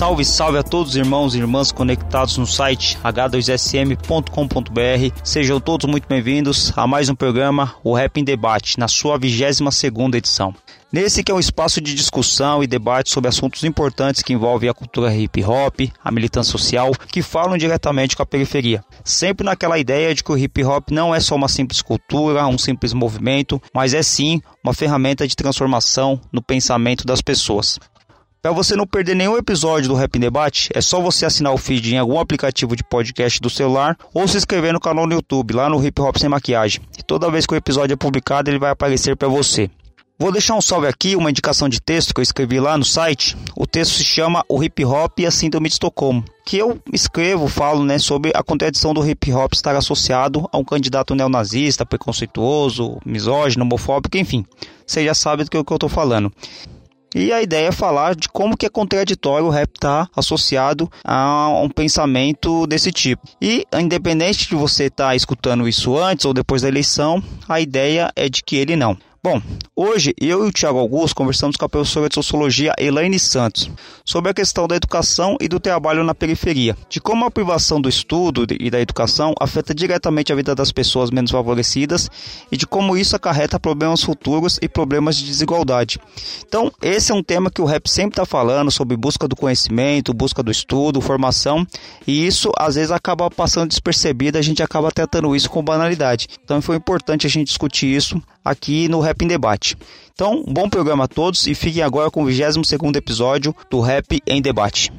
Salve, salve a todos os irmãos e irmãs conectados no site h2sm.com.br. Sejam todos muito bem-vindos a mais um programa, o Rap em Debate, na sua 22 segunda edição. Nesse que é um espaço de discussão e debate sobre assuntos importantes que envolvem a cultura hip hop, a militância social, que falam diretamente com a periferia. Sempre naquela ideia de que o hip hop não é só uma simples cultura, um simples movimento, mas é sim uma ferramenta de transformação no pensamento das pessoas. Para você não perder nenhum episódio do Rap Debate, é só você assinar o feed em algum aplicativo de podcast do celular ou se inscrever no canal no YouTube, lá no Hip Hop Sem Maquiagem. E toda vez que o episódio é publicado, ele vai aparecer para você. Vou deixar um salve aqui, uma indicação de texto que eu escrevi lá no site. O texto se chama O Hip Hop e a Síndrome de Estocolmo, que eu escrevo, falo né, sobre a contradição do hip hop estar associado a um candidato neonazista, preconceituoso, misógino, homofóbico, enfim. Você já sabe do que eu estou falando. E a ideia é falar de como que é contraditório o rap estar tá associado a um pensamento desse tipo. E independente de você estar tá escutando isso antes ou depois da eleição, a ideia é de que ele não. Bom, hoje eu e o Tiago Augusto conversamos com a professora de Sociologia Elaine Santos sobre a questão da educação e do trabalho na periferia, de como a privação do estudo e da educação afeta diretamente a vida das pessoas menos favorecidas e de como isso acarreta problemas futuros e problemas de desigualdade. Então, esse é um tema que o rap sempre está falando sobre busca do conhecimento, busca do estudo, formação, e isso às vezes acaba passando despercebido, a gente acaba tratando isso com banalidade. Então, foi importante a gente discutir isso aqui no Rap em Debate. Então, bom programa a todos e fiquem agora com o 22º episódio do Rap em Debate.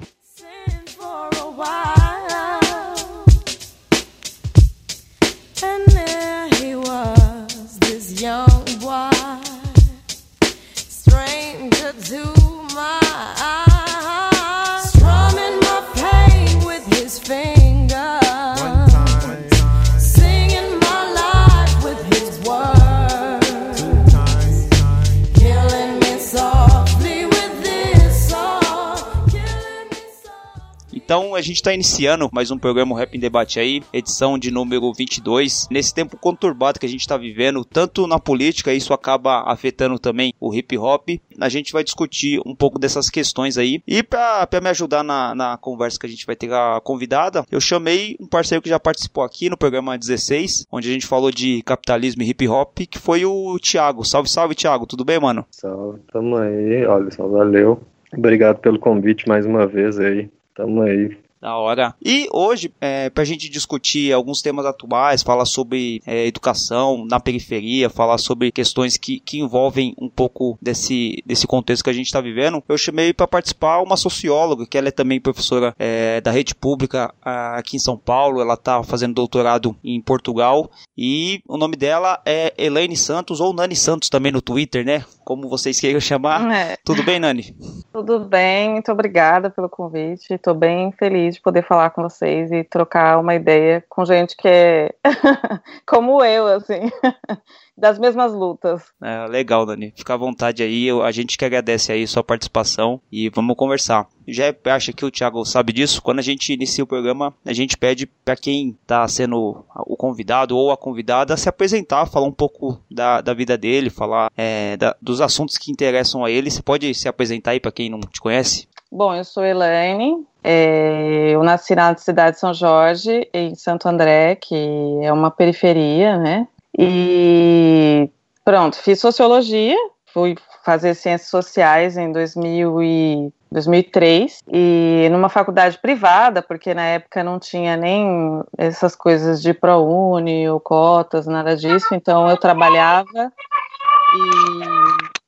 Então, a gente está iniciando mais um programa Rap em Debate aí, edição de número 22. Nesse tempo conturbado que a gente está vivendo, tanto na política, isso acaba afetando também o hip hop. A gente vai discutir um pouco dessas questões aí. E para me ajudar na, na conversa que a gente vai ter com a convidada, eu chamei um parceiro que já participou aqui no programa 16, onde a gente falou de capitalismo e hip hop, que foi o Thiago. Salve, salve, Thiago. Tudo bem, mano? Salve, tamo aí, Alisson, valeu. Obrigado pelo convite mais uma vez aí. Tamo aí. Da hora. E hoje, é, para a gente discutir alguns temas atuais, falar sobre é, educação na periferia, falar sobre questões que, que envolvem um pouco desse, desse contexto que a gente está vivendo, eu chamei para participar uma socióloga, que ela é também professora é, da rede pública aqui em São Paulo, ela está fazendo doutorado em Portugal, e o nome dela é Elaine Santos, ou Nani Santos também no Twitter, né? Como vocês queiram chamar. É. Tudo bem, Nani? Tudo bem, muito obrigada pelo convite. Estou bem feliz de poder falar com vocês e trocar uma ideia com gente que é como eu, assim, das mesmas lutas. É, legal, Dani. Fica à vontade aí. A gente que agradece aí sua participação e vamos conversar. Já acha que o Thiago sabe disso? Quando a gente inicia o programa, a gente pede para quem tá sendo o convidado ou a convidada se apresentar, falar um pouco da, da vida dele, falar é, da- dos assuntos que interessam a ele. Você pode se apresentar aí para quem não te conhece? Bom, eu sou Elaine, é, eu nasci na cidade de São Jorge, em Santo André, que é uma periferia, né? E pronto, fiz sociologia, fui fazer ciências sociais em 2000 e 2003 e numa faculdade privada, porque na época não tinha nem essas coisas de ProUni ou cotas, nada disso, então eu trabalhava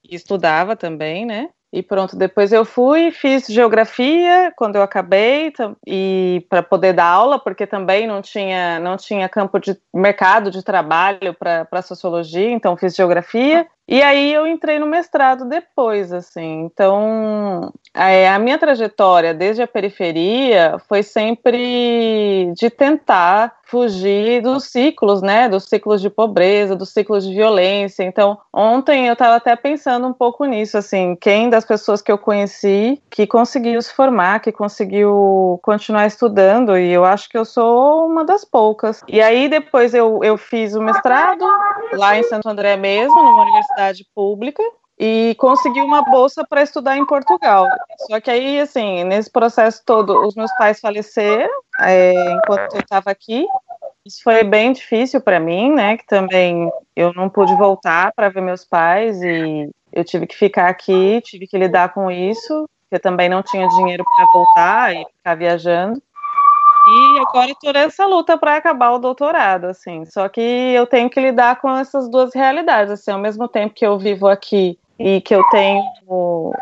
e, e estudava também, né? E pronto, depois eu fui, fiz geografia quando eu acabei e para poder dar aula, porque também não tinha não tinha campo de mercado de trabalho para sociologia, então fiz geografia. E aí eu entrei no mestrado depois, assim. Então, é, a minha trajetória desde a periferia foi sempre de tentar fugir dos ciclos, né? Dos ciclos de pobreza, dos ciclos de violência. Então, ontem eu estava até pensando um pouco nisso, assim, quem das pessoas que eu conheci que conseguiu se formar, que conseguiu continuar estudando, e eu acho que eu sou uma das poucas. E aí depois eu, eu fiz o mestrado lá em Santo André mesmo, numa universidade pública, e consegui uma bolsa para estudar em Portugal. Só que aí, assim, nesse processo todo, os meus pais faleceram é, enquanto eu estava aqui. Isso foi bem difícil para mim, né? Que também eu não pude voltar para ver meus pais e eu tive que ficar aqui, tive que lidar com isso, porque também não tinha dinheiro para voltar e ficar viajando. E agora estou nessa luta para acabar o doutorado, assim. Só que eu tenho que lidar com essas duas realidades, assim, ao mesmo tempo que eu vivo aqui e que eu tenho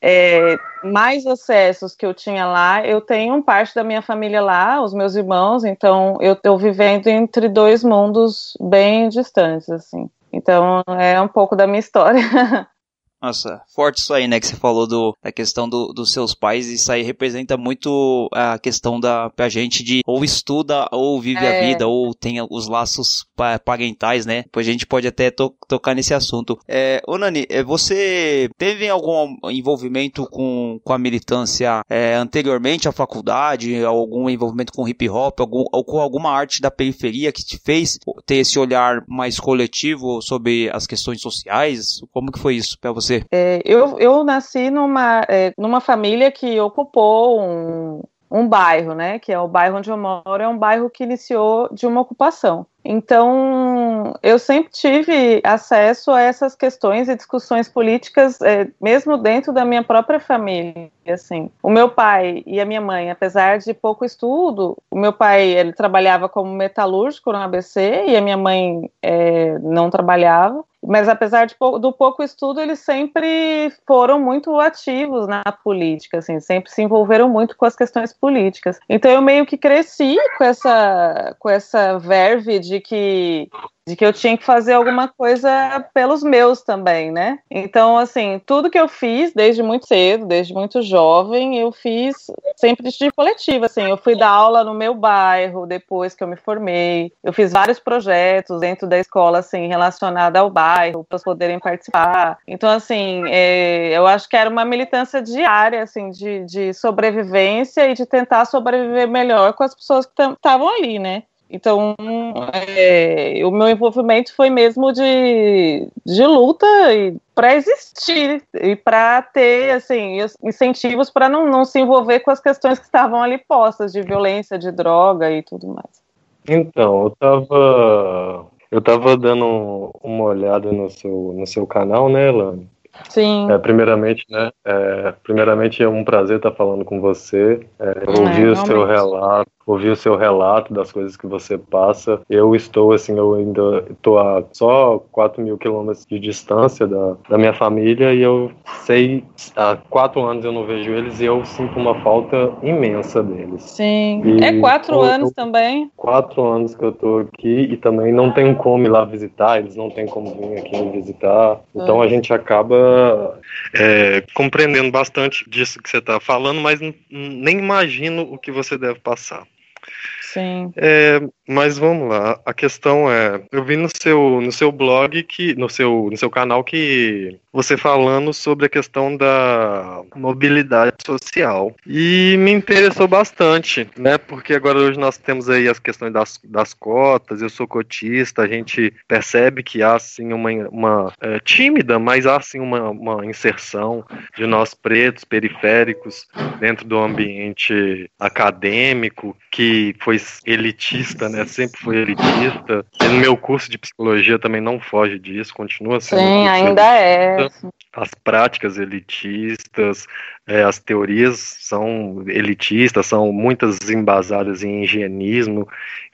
é, mais acessos que eu tinha lá, eu tenho parte da minha família lá, os meus irmãos, então eu estou vivendo entre dois mundos bem distantes, assim. Então é um pouco da minha história. Nossa, forte isso aí, né? Que você falou do, da questão do, dos seus pais. Isso aí representa muito a questão da pra gente de ou estuda ou vive a É. vida ou tem os laços pa- parentais, né? Depois a gente pode até to- tocar nesse assunto. É, ô Nani, é, você teve algum envolvimento com, com a militância é, anteriormente à faculdade? Algum envolvimento com hip hop? Algum, ou com alguma arte da periferia que te fez ter esse olhar mais coletivo sobre as questões sociais? Como que foi isso pra você? É, eu, eu nasci numa, é, numa família que ocupou um, um bairro, né? Que é o bairro onde eu moro, é um bairro que iniciou de uma ocupação. Então, eu sempre tive acesso a essas questões e discussões políticas, é, mesmo dentro da minha própria família. Assim, o meu pai e a minha mãe, apesar de pouco estudo, o meu pai ele trabalhava como metalúrgico no ABC e a minha mãe é, não trabalhava. Mas apesar de do pouco estudo, eles sempre foram muito ativos na política, assim, sempre se envolveram muito com as questões políticas. Então eu meio que cresci com essa com essa verve de que de que eu tinha que fazer alguma coisa pelos meus também, né? Então, assim, tudo que eu fiz desde muito cedo, desde muito jovem, eu fiz sempre de coletiva, assim, eu fui dar aula no meu bairro depois que eu me formei, eu fiz vários projetos dentro da escola, assim, relacionada ao bairro, para poderem participar. Então, assim, é, eu acho que era uma militância diária, assim, de, de sobrevivência e de tentar sobreviver melhor com as pessoas que estavam ali, né? Então, é, o meu envolvimento foi mesmo de, de luta para existir e para ter assim incentivos para não, não se envolver com as questões que estavam ali postas de violência, de droga e tudo mais. Então, eu tava. Eu tava dando uma olhada no seu, no seu canal, né, Elane? Sim. É, primeiramente, né? é, primeiramente é um prazer estar falando com você. É, eu ouvi o seu relato, ouvi o seu relato das coisas que você passa. Eu estou assim, eu ainda estou a só 4 mil quilômetros de distância da, da minha família e eu sei há quatro anos eu não vejo eles e eu sinto uma falta imensa deles. Sim. E é quatro eu- anos também. quatro anos que eu tô aqui e também não tenho como ir lá visitar, eles não têm como vir aqui me visitar. Então Ah. a gente acaba é, compreendendo bastante disso que você tá falando, mas nem imagino o que você deve passar. Sim. É, mas vamos lá, a questão é, eu vi no seu, no seu blog que, no seu, no seu canal que você falando sobre a questão da mobilidade social e me interessou bastante, né? Porque agora hoje nós temos aí as questões das, das cotas. Eu sou cotista, a gente percebe que há sim uma, uma é, tímida, mas há sim uma, uma inserção de nós pretos periféricos dentro do ambiente acadêmico que foi elitista, né? Sempre foi elitista. E no meu curso de psicologia também não foge disso, continua sendo. Sim, ainda é. Elitista. As práticas elitistas, é, as teorias são elitistas, são muitas embasadas em higienismo.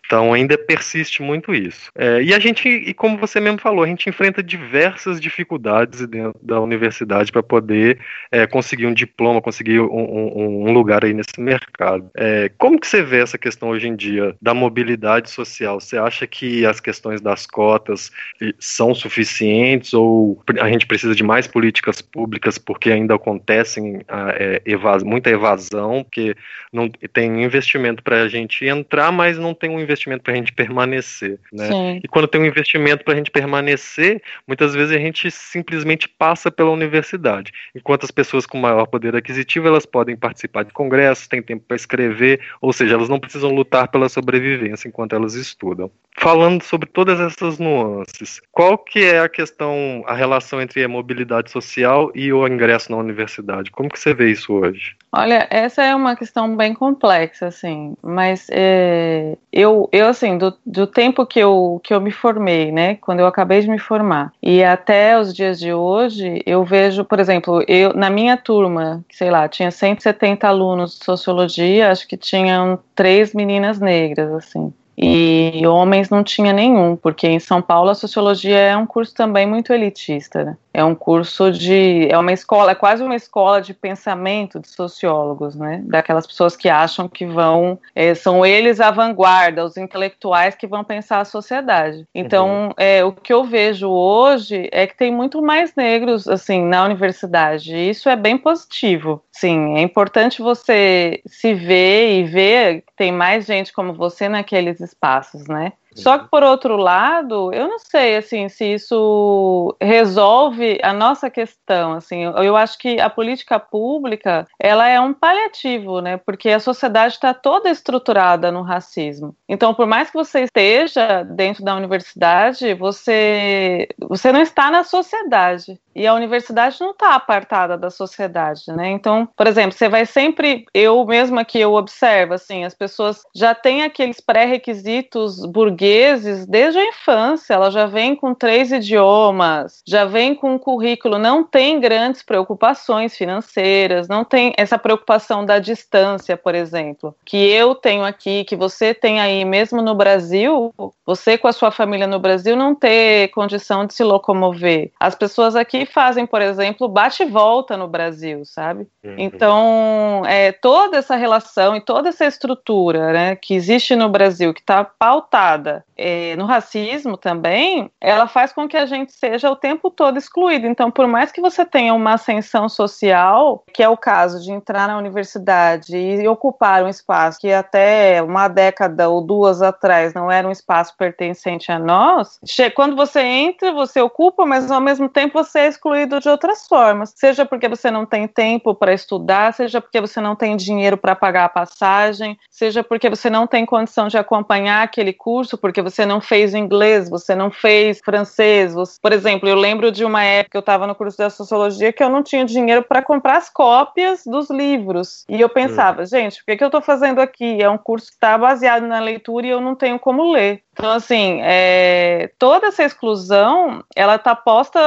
Então ainda persiste muito isso. É, e a gente, e como você mesmo falou, a gente enfrenta diversas dificuldades dentro da universidade para poder é, conseguir um diploma, conseguir um, um- um lugar aí nesse mercado. É, como que você vê essa questão hoje em dia da mobilidade social? Você acha que as questões das cotas eh, são suficientes ou a gente precisa de mais políticas públicas porque ainda acontecem ah, é, eva- muita evasão, porque não tem investimento para a gente entrar, mas não tem um investimento para a gente permanecer, né? Sim. E quando tem um investimento para a gente permanecer, muitas vezes a gente simplesmente passa pela universidade. Enquanto as pessoas com maior poder aquisitivo, elas podem participar de congressos, têm tempo para escrever, ou seja, elas não precisam lutar pela sobrevivência enquanto elas estudam. Falando sobre todas essas nuances, qual que é a questão, a relação entre a mobilidade social e o ingresso na universidade? Como que você vê isso hoje? Olha, essa é uma questão bem complexa, assim, mas é, eu, eu, assim, do, do tempo que eu, que eu me formei, né, quando eu acabei de me formar, e até os dias de hoje, eu vejo, por exemplo, eu, na minha turma, sei lá, tinha 170 alunos de sociologia, acho que tinham três meninas negras, assim. E homens não tinha nenhum, porque em São Paulo a sociologia é um curso também muito elitista, né? É um curso de. É uma escola, é quase uma escola de pensamento de sociólogos, né? Daquelas pessoas que acham que vão. é, são eles a vanguarda, os intelectuais que vão pensar a sociedade. Então, é, o que eu vejo hoje é que tem muito mais negros, assim, na universidade. E isso é bem positivo. Sim, é importante você se ver e ver tem mais gente como você naqueles espaços, né? Só que por outro lado, eu não sei assim se isso resolve a nossa questão, assim. Eu, acho que a política pública, ela é um paliativo, né? Porque a sociedade está toda estruturada no racismo. Então, por mais que você esteja dentro da universidade, você você não está na sociedade. E a universidade não está apartada da sociedade, né? Então, por exemplo, você vai sempre, eu mesma que eu observo, assim, as pessoas já têm aqueles pré-requisitos burgueses desde a infância, ela já vem com três idiomas, já vem com um currículo, não tem grandes preocupações financeiras, não tem essa preocupação da distância, por exemplo, que eu tenho aqui, que você tem aí, mesmo no Brasil, você com a sua família no Brasil não ter condição de se locomover. As pessoas aqui fazem, por exemplo, bate e volta no Brasil, sabe? Então, é, toda essa relação e toda essa estrutura né, que existe no Brasil, que está pautada é, no racismo também, ela faz com que a gente seja o tempo todo excluído. Então, por mais que você tenha uma ascensão social, que é o caso de entrar na universidade e ocupar um espaço que até uma década ou duas atrás não era um espaço pertencente a nós, quando você entra, você ocupa, mas ao mesmo tempo você é excluído de outras formas. Seja porque você não tem tempo para estudar, seja porque você não tem dinheiro para pagar a passagem, seja porque você não tem condição de acompanhar aquele curso, porque você não fez inglês, você não fez francês. você- Por exemplo, eu lembro de uma época que eu estava no curso da sociologia que eu não tinha dinheiro para comprar as cópias dos livros. E eu pensava, gente, o que, que eu estou fazendo aqui? É um curso que está baseado na leitura e eu não tenho como ler. Então, assim, é, toda essa exclusão, ela está posta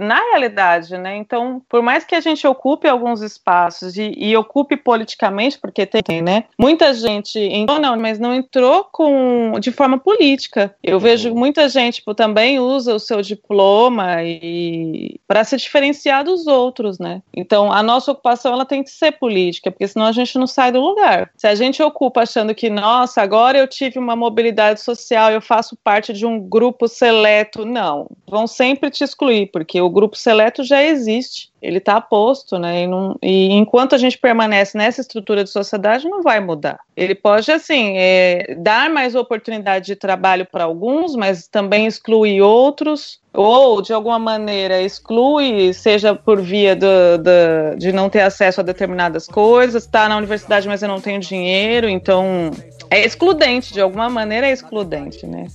na realidade, né? Então, por mais que a gente ocupe alguns espaços e, e ocupe politicamente, porque tem, né? Muita gente entrou, não, mas não entrou com de forma política. Eu vejo muita gente tipo, também usa o seu diploma e para se diferenciar dos outros, né? Então, a nossa ocupação ela tem que ser política, porque senão a gente não sai do lugar. Se a gente ocupa achando que, nossa, agora eu tive uma mobilidade social, eu faço parte de um grupo seleto, não. Vão sempre te excluir, porque o grupo seleto já existe. Ele está posto, né? E, não- e enquanto a gente permanece nessa estrutura de sociedade, não vai mudar. Ele pode, assim, é, dar mais oportunidade de trabalho para alguns, mas também excluir outros, ou de alguma maneira exclui, seja por via do- do- de não ter acesso a determinadas coisas, está na universidade, mas eu não tenho dinheiro, então é excludente, de alguma maneira é excludente, né?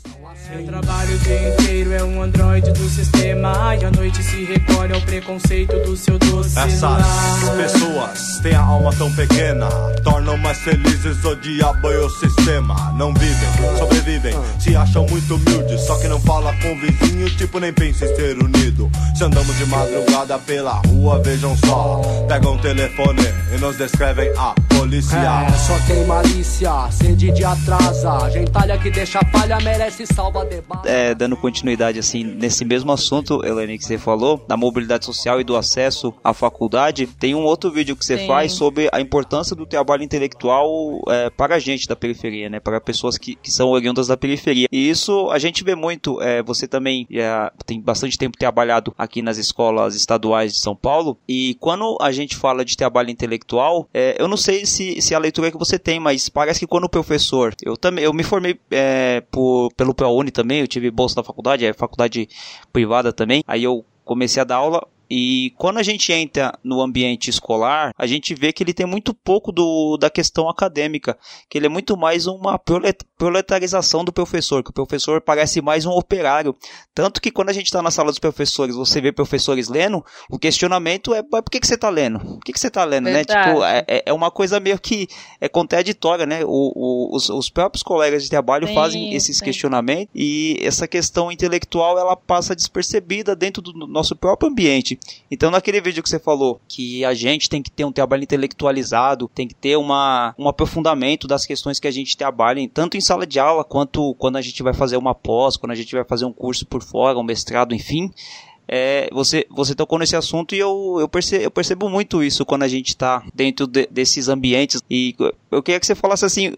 Eu trabalho o dia inteiro, é um androide do sistema. E à noite se recolhe ao preconceito do seu doce. Essas pessoas têm a alma tão pequena, tornam mais felizes o diabo e o sistema. Não vivem, sobrevivem, se acham muito humildes, só que não fala com o vizinho, tipo nem pensa em ser unido. Se andamos de madrugada pela rua, vejam só, pegam o telefone e nos descrevem a polícia. É, só tem malícia, sede de atrasa. Gentalha que deixa falha merece salva debate. É, dando continuidade assim nesse mesmo assunto, Helene, que você falou, da mobilidade social e do acesso à faculdade, tem um outro vídeo que você Sim. faz sobre a importância do trabalho intelectual é, para a gente da periferia, né? Para pessoas que, que são oriundas da periferia. E isso a gente vê muito. é, você também é, tem bastante tempo trabalhado aqui nas escolas estaduais de São Paulo. E quando a gente fala de trabalho intelectual, é, eu não sei se, se a leitura que você tem, mas parece que quando o professor, eu também, eu me formei é, por, pelo ProUni também, eu tive bolsa da faculdade, é faculdade privada também. Aí eu comecei a dar aula e quando a gente entra no ambiente escolar, a gente vê que ele tem muito pouco do, da questão acadêmica, que ele é muito mais uma prolet- proletarização do professor, que o professor parece mais um operário. Tanto que quando a gente está na sala dos professores, você vê professores lendo, o questionamento é "Mas por que, que você está lendo? Por que, que você está lendo, né? Tipo, é, é- é uma coisa meio que é contraditória, né? O, o- os, os próprios colegas de trabalho Sim, fazem esses sim. questionamentos e essa questão intelectual ela passa despercebida dentro do nosso próprio ambiente. Então, naquele vídeo que você falou que a gente tem que ter um trabalho intelectualizado, tem que ter uma, um aprofundamento das questões que a gente trabalha, tanto em sala de aula quanto quando a gente vai fazer uma pós, quando a gente vai fazer um curso por fora, um mestrado, enfim. É, você, você tocou nesse assunto e eu, eu, perce, eu percebo muito isso quando a gente está dentro de- desses ambientes. E eu queria que você falasse assim.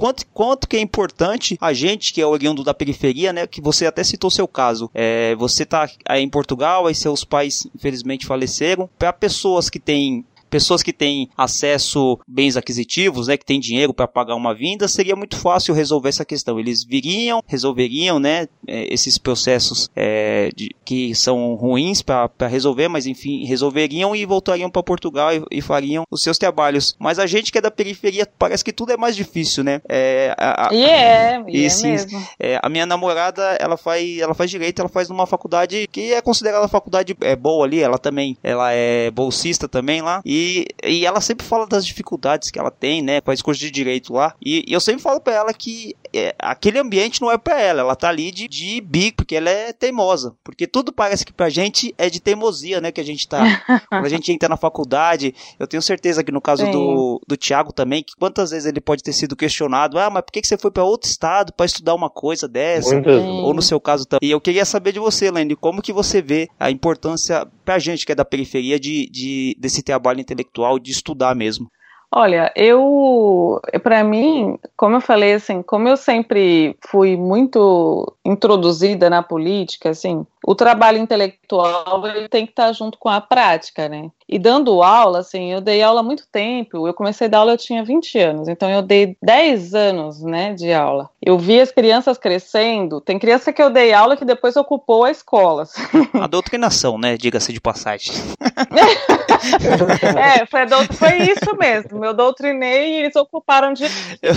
Quanto, quanto que é importante a gente que é oriundo da periferia, né? Que você até citou seu caso. É, você tá em Portugal, aí seus pais infelizmente faleceram. Para pessoas que têm pessoas que têm acesso bens aquisitivos, né, que têm dinheiro para pagar uma vinda, seria muito fácil resolver essa questão. Eles viriam, resolveriam, né, é, esses processos é, de- que são ruins para resolver, mas enfim, resolveriam e voltariam para Portugal e, e fariam os seus trabalhos. Mas a gente que é da periferia parece que tudo é mais difícil, né? É, a- a- E é, e, E é sim, é, a minha namorada, ela faz, ela faz direito, ela faz numa faculdade que é considerada faculdade é, boa ali, ela também, ela é bolsista também lá, e, e ela sempre fala das dificuldades que ela tem, né, faz curso de direito lá, e, e eu sempre falo pra ela que é, aquele ambiente não é pra ela, ela tá ali de, de bico, porque ela é teimosa, porque tudo parece que pra gente é de teimosia, né, que a gente tá, quando a gente entra na faculdade, eu tenho certeza que no caso Sim. do, do Thiago também, que quantas vezes ele pode ter sido questionado, ah, mas por que, que você foi pra outro estado pra estudar uma coisa dessa? Muitas. Ou no seu caso também. E eu queria saber de você, Lenny, como que você vê a importância pra gente que é da periferia de, de desse trabalho intelectual, de estudar mesmo. Olha, eu, para mim, como eu falei assim, como eu sempre fui muito introduzida na política, assim, o trabalho intelectual ele tem que estar junto com a prática, né? E dando aula, assim, eu dei aula há muito tempo. Eu comecei a dar aula eu tinha 20 anos, então eu dei 10 anos, né, de aula. Eu vi as crianças crescendo. Tem criança que eu dei aula que depois ocupou a escola. assim. A doutrinação, né? Diga-se de passagem. É, foi, foi isso mesmo. Eu doutrinei e eles ocuparam de Eu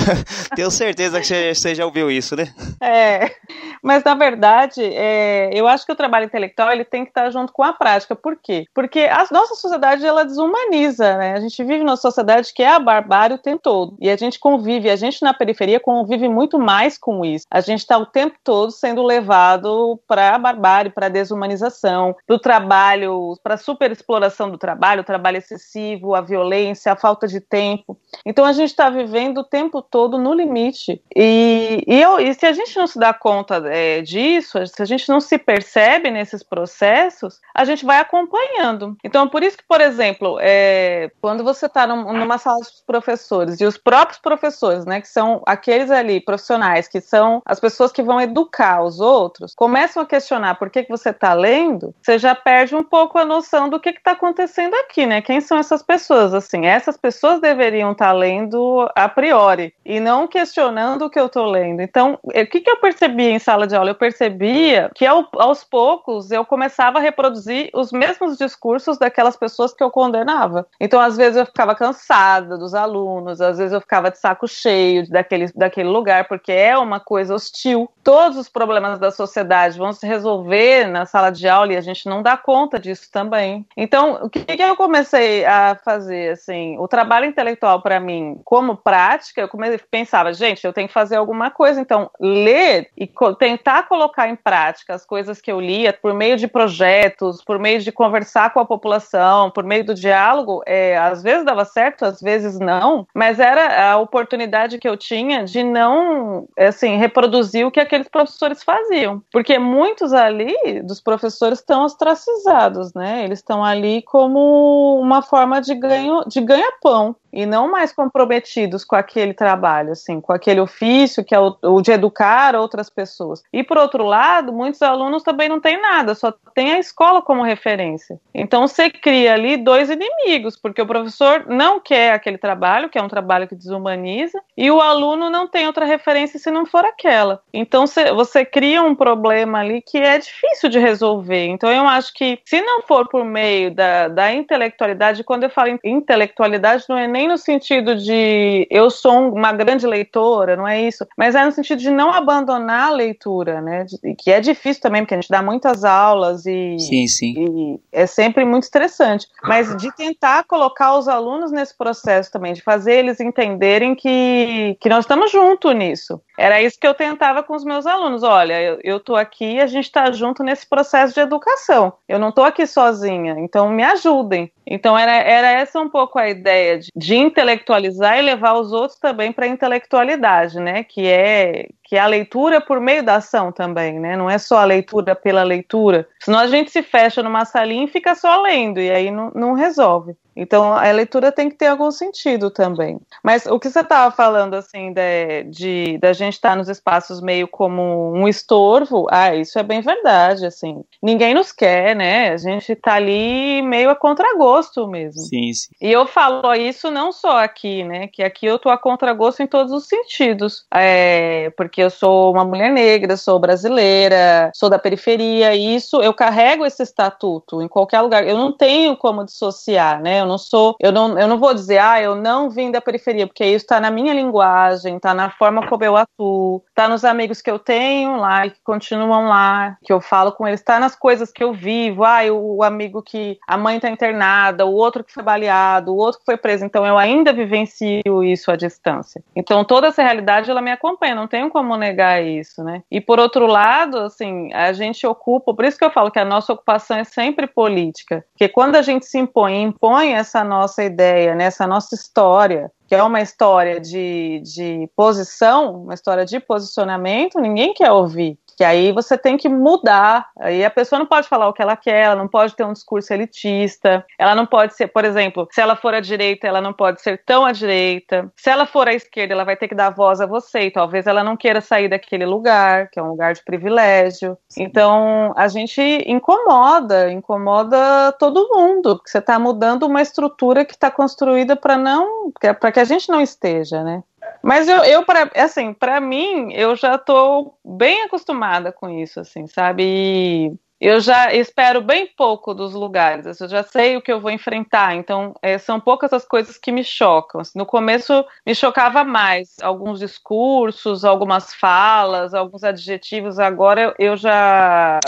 tenho certeza que você, você já ouviu isso, né? É, mas na verdade, é, eu acho que o trabalho intelectual ele tem que estar junto com a prática. Por quê? Porque a nossa sociedade ela desumaniza, né? A gente vive numa sociedade que é a barbárie o tempo todo e a gente convive, a gente na periferia convive muito mais com isso. A gente está o tempo todo sendo levado para a barbárie, para a desumanização, para o trabalho, para a superexploração do trabalho, o trabalho excessivo, a violência, a falta de tempo. Então a gente está vivendo o tempo todo no limite. E, e, eu- e se a gente não se dá conta é, disso, se a gente não se percebe nesses processos, a gente vai acompanhando. Então, por isso que, por exemplo, é, quando você está numa sala de professores e os próprios professores, né, que são aqueles ali profissionais, que são as pessoas que vão educar os outros, começam a questionar por que, que você está lendo, você já perde um pouco a noção do que está acontecendo aqui, né? Quem são essas pessoas? Assim, essas pessoas deveriam estar lendo a priori e não questionando o que eu estou lendo. Então, o que, que eu percebia em sala de aula? Eu percebia que ao- aos poucos eu começava a reproduzir os mesmos discursos daquelas pessoas que eu condenava. Então, às vezes eu ficava cansada dos alunos, às vezes eu ficava de saco cheio daquele, daquele lugar, porque é uma coisa hostil. Todos os problemas da sociedade vão se resolver na sala de aula e a gente não dá conta disso também. Então, o que, que eu comecei a fazer? Assim, o trabalho intelectual para mim, como prática, eu, come- pe- pensava, gente, eu tenho que fazer alguma coisa, então ler e co- tentar colocar em prática as coisas que eu lia por meio de projetos, por meio de conversar com a população, por meio do diálogo, é, às vezes dava certo, às vezes não, mas era a oportunidade que eu tinha de não, assim, reproduzir o que aqueles professores faziam, porque muitos ali dos professores estão ostracizados, né? Eles estão ali como uma forma de ganho, de ganha-pão e não mais comprometidos com aquele trabalho, assim, com aquele ofício que é o, o de educar outras pessoas. E por outro lado, muitos alunos também não têm nada, só tem a escola como referência. Então você cria ali dois inimigos, porque o professor não quer aquele trabalho, que é um trabalho que desumaniza, e o aluno não tem outra referência se não for aquela. Então você, você cria um problema ali que é difícil de resolver. Então eu acho que se não for por meio da, da intelectualidade, quando eu falo intelectualidade, não é nem no sentido de eu sou um- uma grande leitora, não é isso, mas é no sentido de não abandonar a leitura, né? De- que é difícil também, porque a gente dá muitas aulas e, Sim, sim. e é sempre muito estressante. Mas de tentar colocar os alunos nesse processo também, de fazer eles entenderem que, que nós estamos juntos nisso. Era isso que eu tentava com os meus alunos. Olha, eu, eu tô aqui, a gente está junto nesse processo de educação. Eu não tô aqui sozinha, então me ajudem. Então era, era essa um pouco a ideia de, de intelectualizar e levar os outros também para a intelectualidade, né? Que é que é a leitura por meio da ação também, né? Não é só a leitura pela leitura. Senão a gente se fecha numa salinha e fica só lendo, e aí não, não resolve. Então a leitura tem que ter algum sentido também. Mas o que você estava falando, assim, de, de da gente estar nos espaços meio como um estorvo, ah, isso é bem verdade, assim. Ninguém nos quer, né? A gente tá ali meio a contragosto mesmo. Sim, sim. E eu falo isso não só aqui, né? Que aqui eu tô a contragosto em todos os sentidos. É, porque eu sou uma mulher negra, sou brasileira, sou da periferia, e isso eu carrego esse estatuto em qualquer lugar. Eu não tenho como dissociar, né? Eu não sou, eu não, eu não vou dizer, ah, eu não vim da periferia, porque isso está na minha linguagem, tá na forma como eu atuo, tá nos amigos que eu tenho lá e que continuam lá, que eu falo com eles, tá nas coisas que eu vivo, ah, o, o amigo que a mãe tá internada, o outro que foi baleado, o outro que foi preso, então eu ainda vivencio isso à distância. Então toda essa realidade ela me acompanha, não tenho como negar isso, né? E por outro lado, assim, a gente ocupa, por isso que eu falo que a nossa ocupação é sempre política, porque quando a gente se impõe, impõe essa nossa ideia, né, essa nossa história, que é uma história de, de posição, uma história de posicionamento, ninguém quer ouvir. Que aí você tem que mudar. Aí a pessoa não pode falar o que ela quer, ela não pode ter um discurso elitista, ela não pode ser, por exemplo, se ela for à direita, ela não pode ser tão à direita. Se ela for à esquerda, ela vai ter que dar voz a você, e talvez ela não queira sair daquele lugar, que é um lugar de privilégio. Então a gente incomoda, incomoda todo mundo, porque você está mudando uma estrutura que está construída para não, para que a gente não esteja, né? Mas eu, eu pra, assim, para mim, eu já tô bem acostumada com isso, assim, sabe? E eu já espero bem pouco dos lugares, assim, eu já sei o que eu vou enfrentar, então é, são poucas as coisas que me chocam. Assim, no começo me chocava mais alguns discursos, algumas falas, alguns adjetivos, agora eu já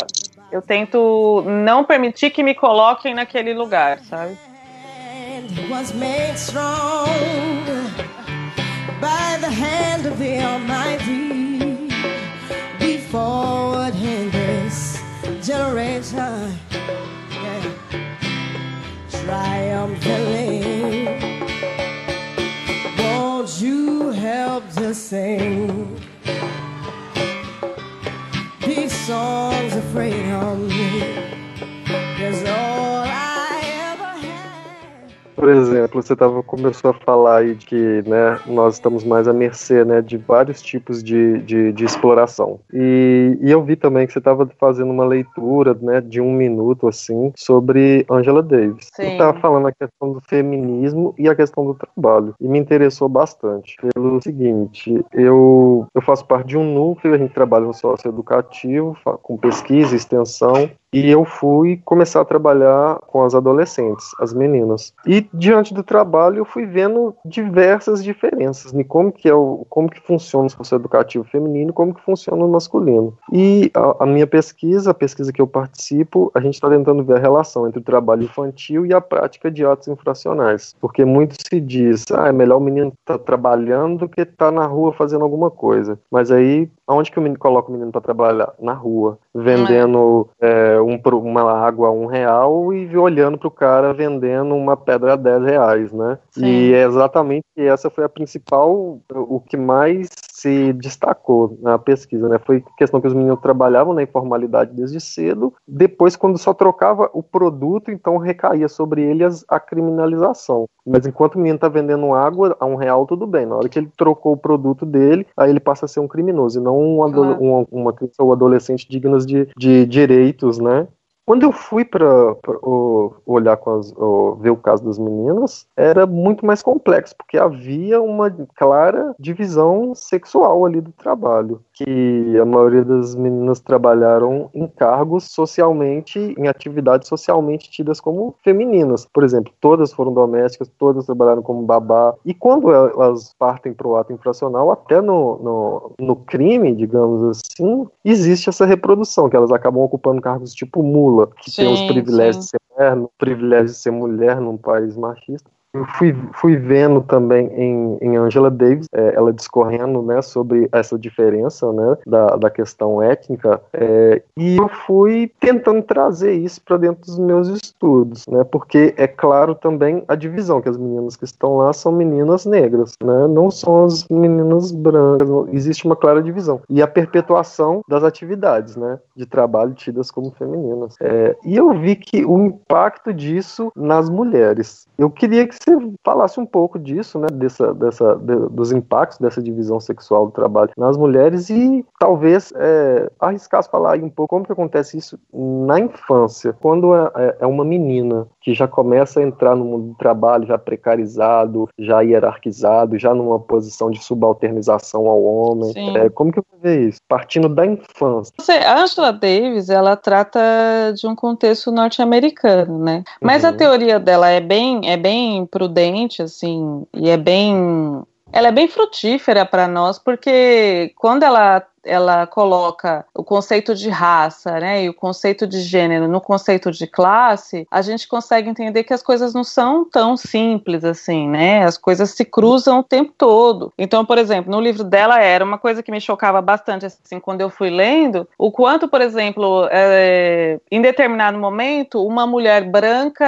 eu tento não permitir que me coloquem naquele lugar, sabe? was made strong by the hand of the Almighty. Be forward in this generation, yeah. triumphantly. Won't you help to sing você tava, começou a falar aí de que né, nós estamos mais à mercê né, de vários tipos de, de, de exploração. E, e eu vi também que você estava fazendo uma leitura né, de um minuto assim sobre Angela Davis. Sim. Você estava falando a questão do feminismo e a questão do trabalho. E me interessou bastante. Pelo seguinte, eu, eu faço parte de um núcleo, a gente trabalha no sócio educativo, com pesquisa e extensão. E eu fui começar a trabalhar com as adolescentes, as meninas. E diante do trabalho eu fui vendo diversas diferenças de como que é o, como que funciona o socioeducativo feminino, como que funciona o masculino. E a, a minha pesquisa, a pesquisa que eu participo, a gente está tentando ver a relação entre o trabalho infantil e a prática de atos infracionais, porque muito se diz, ah, é melhor o menino estar trabalhando do que estar na rua fazendo alguma coisa. Mas aí, aonde que o menino coloca o menino para trabalhar? Na rua, vendendo é, um, pro- uma água a um real e olhando para o cara vendendo uma pedra a 10 reais, né? Sim. E é exatamente essa foi a principal, o que mais se destacou na pesquisa, né? Foi questão que os meninos trabalhavam na informalidade desde cedo, depois quando só trocava o produto, então recaía sobre eles a criminalização. Mas enquanto o menino tá vendendo água a um real, tudo bem. Na hora que ele trocou o produto dele, aí ele passa a ser um criminoso, e não um Claro. uma, uma criança ou adolescente dignas de, de direitos, né? Quando eu fui para olhar com as, o- ver o caso das meninas, era muito mais complexo, porque havia uma clara divisão sexual ali do trabalho, que a maioria das meninas trabalharam em cargos socialmente, em atividades socialmente tidas como femininas. Por exemplo, todas foram domésticas, todas trabalharam como babá, e quando elas partem para o ato infracional, até no, no, no crime, digamos assim, existe essa reprodução, que elas acabam ocupando cargos tipo mula, que tem os Sim, privilégios sim. de ser mulher, o privilégio de ser mulher num país machista. Fui, fui vendo também em, em Angela Davis, é, ela discorrendo né, sobre essa diferença né, da, da questão étnica, é, e eu fui tentando trazer isso para dentro dos meus estudos, né, porque é claro também a divisão, que as meninas que estão lá são meninas negras, né, não são as meninas brancas, existe uma clara divisão. E a perpetuação das atividades né, de trabalho tidas como femininas. É, e eu vi que o impacto disso nas mulheres. Eu queria que você falasse um pouco disso, né, dessa, dessa, de- dos impactos dessa divisão sexual do trabalho nas mulheres e talvez é, arriscasse falar aí um pouco como que acontece isso na infância, quando é, é- é uma menina que já começa a entrar no mundo do trabalho já precarizado, já hierarquizado, já numa posição de subalternização ao homem. É, como que eu vou ver isso? Partindo da infância. Você, a Angela Davis, ela trata de um contexto norte-americano, né? Mas a Uhum. teoria dela é bem, é bem prudente, assim, e é bem, ela é bem frutífera para nós, porque quando ela ela coloca o conceito de raça, né, e o conceito de gênero no conceito de classe, a gente consegue entender que as coisas não são tão simples assim, né? As coisas se cruzam o tempo todo. Então, por exemplo, no livro dela era uma coisa que me chocava bastante assim quando eu fui lendo, o quanto, por exemplo, é, em determinado momento, uma mulher branca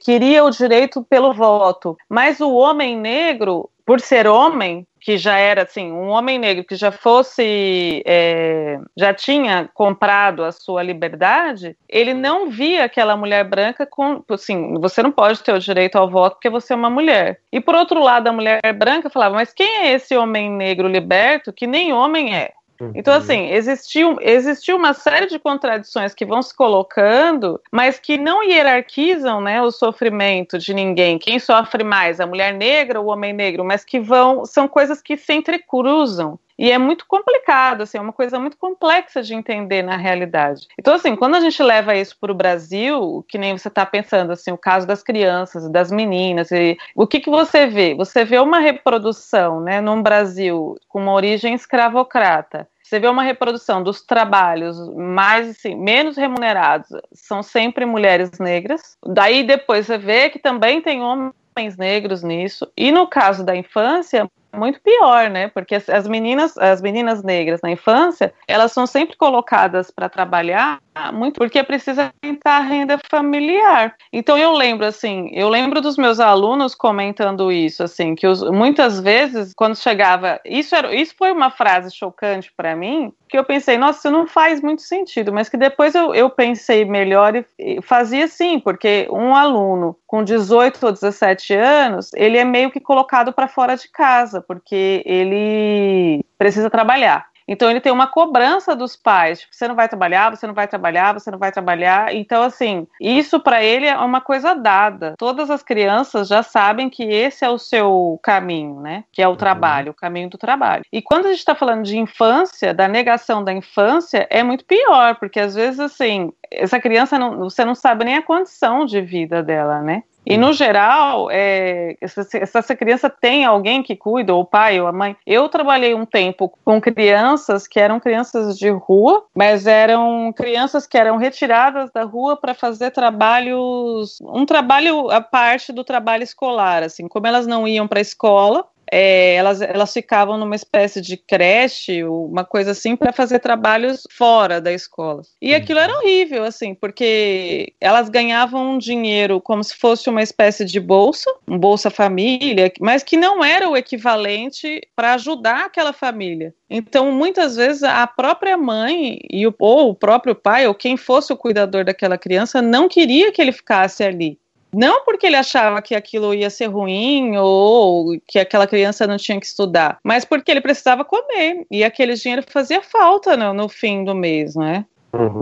queria o direito pelo voto, mas o homem negro por ser homem, que já era assim, um homem negro que já fosse, é, já tinha comprado a sua liberdade, ele não via aquela mulher branca com, assim, você não pode ter o direito ao voto porque você é uma mulher. E por outro lado, a mulher branca falava, mas quem é esse homem negro liberto que nem homem é? Então, assim, existiu, existiu uma série de contradições que vão se colocando, mas que não hierarquizam né, o sofrimento de ninguém. Quem sofre mais, a mulher negra ou o homem negro, mas que vão. São coisas que se entrecruzam. E é muito complicado, assim, é uma coisa muito complexa de entender na realidade. Então, assim, quando a gente leva isso para o Brasil, que nem você está pensando, assim, o caso das crianças, das meninas, e o que, que você vê? Você vê uma reprodução, né, num Brasil com uma origem escravocrata, você vê uma reprodução dos trabalhos mais assim, menos remunerados, são sempre mulheres negras. Daí depois você vê que também tem homens negros nisso. E no caso da infância, muito pior, né? Porque as, as meninas, as meninas negras na infância, elas são sempre colocadas para trabalhar muito porque precisa aumentar a renda familiar. Então eu lembro assim, eu lembro dos meus alunos comentando isso, assim, que os, muitas vezes quando chegava, isso era, isso foi uma frase chocante para mim, que eu pensei, nossa, isso não faz muito sentido, mas que depois eu, eu pensei melhor e, e fazia sim, porque um aluno com 18 ou 17 anos, ele é meio que colocado para fora de casa, porque ele precisa trabalhar. Então ele tem uma cobrança dos pais, tipo, você não vai trabalhar, você não vai trabalhar, você não vai trabalhar. Então assim, isso para ele é uma coisa dada. Todas as crianças já sabem que esse é o seu caminho, né? Que é o trabalho, o caminho do trabalho. E quando a gente está falando de infância, da negação da infância, é muito pior, porque às vezes assim, essa criança não, você não sabe nem a condição de vida dela, né? E no geral, é, se, se essa criança tem alguém que cuida, ou o pai ou a mãe. Eu trabalhei um tempo com crianças que eram crianças de rua, mas eram crianças que eram retiradas da rua para fazer trabalhos, um trabalho à parte do trabalho escolar, assim, como elas não iam para a escola, é, elas, elas ficavam numa espécie de creche, uma coisa assim, para fazer trabalhos fora da escola. E aquilo era horrível, assim, porque elas ganhavam um dinheiro como se fosse uma espécie de bolsa, um Bolsa Família, mas que não era o equivalente para ajudar aquela família. Então, muitas vezes, a própria mãe e o, ou o próprio pai, ou quem fosse o cuidador daquela criança, não queria que ele ficasse ali. Não porque ele achava que aquilo ia ser ruim ou que aquela criança não tinha que estudar, mas porque ele precisava comer e aquele dinheiro fazia falta no, no fim do mês, né?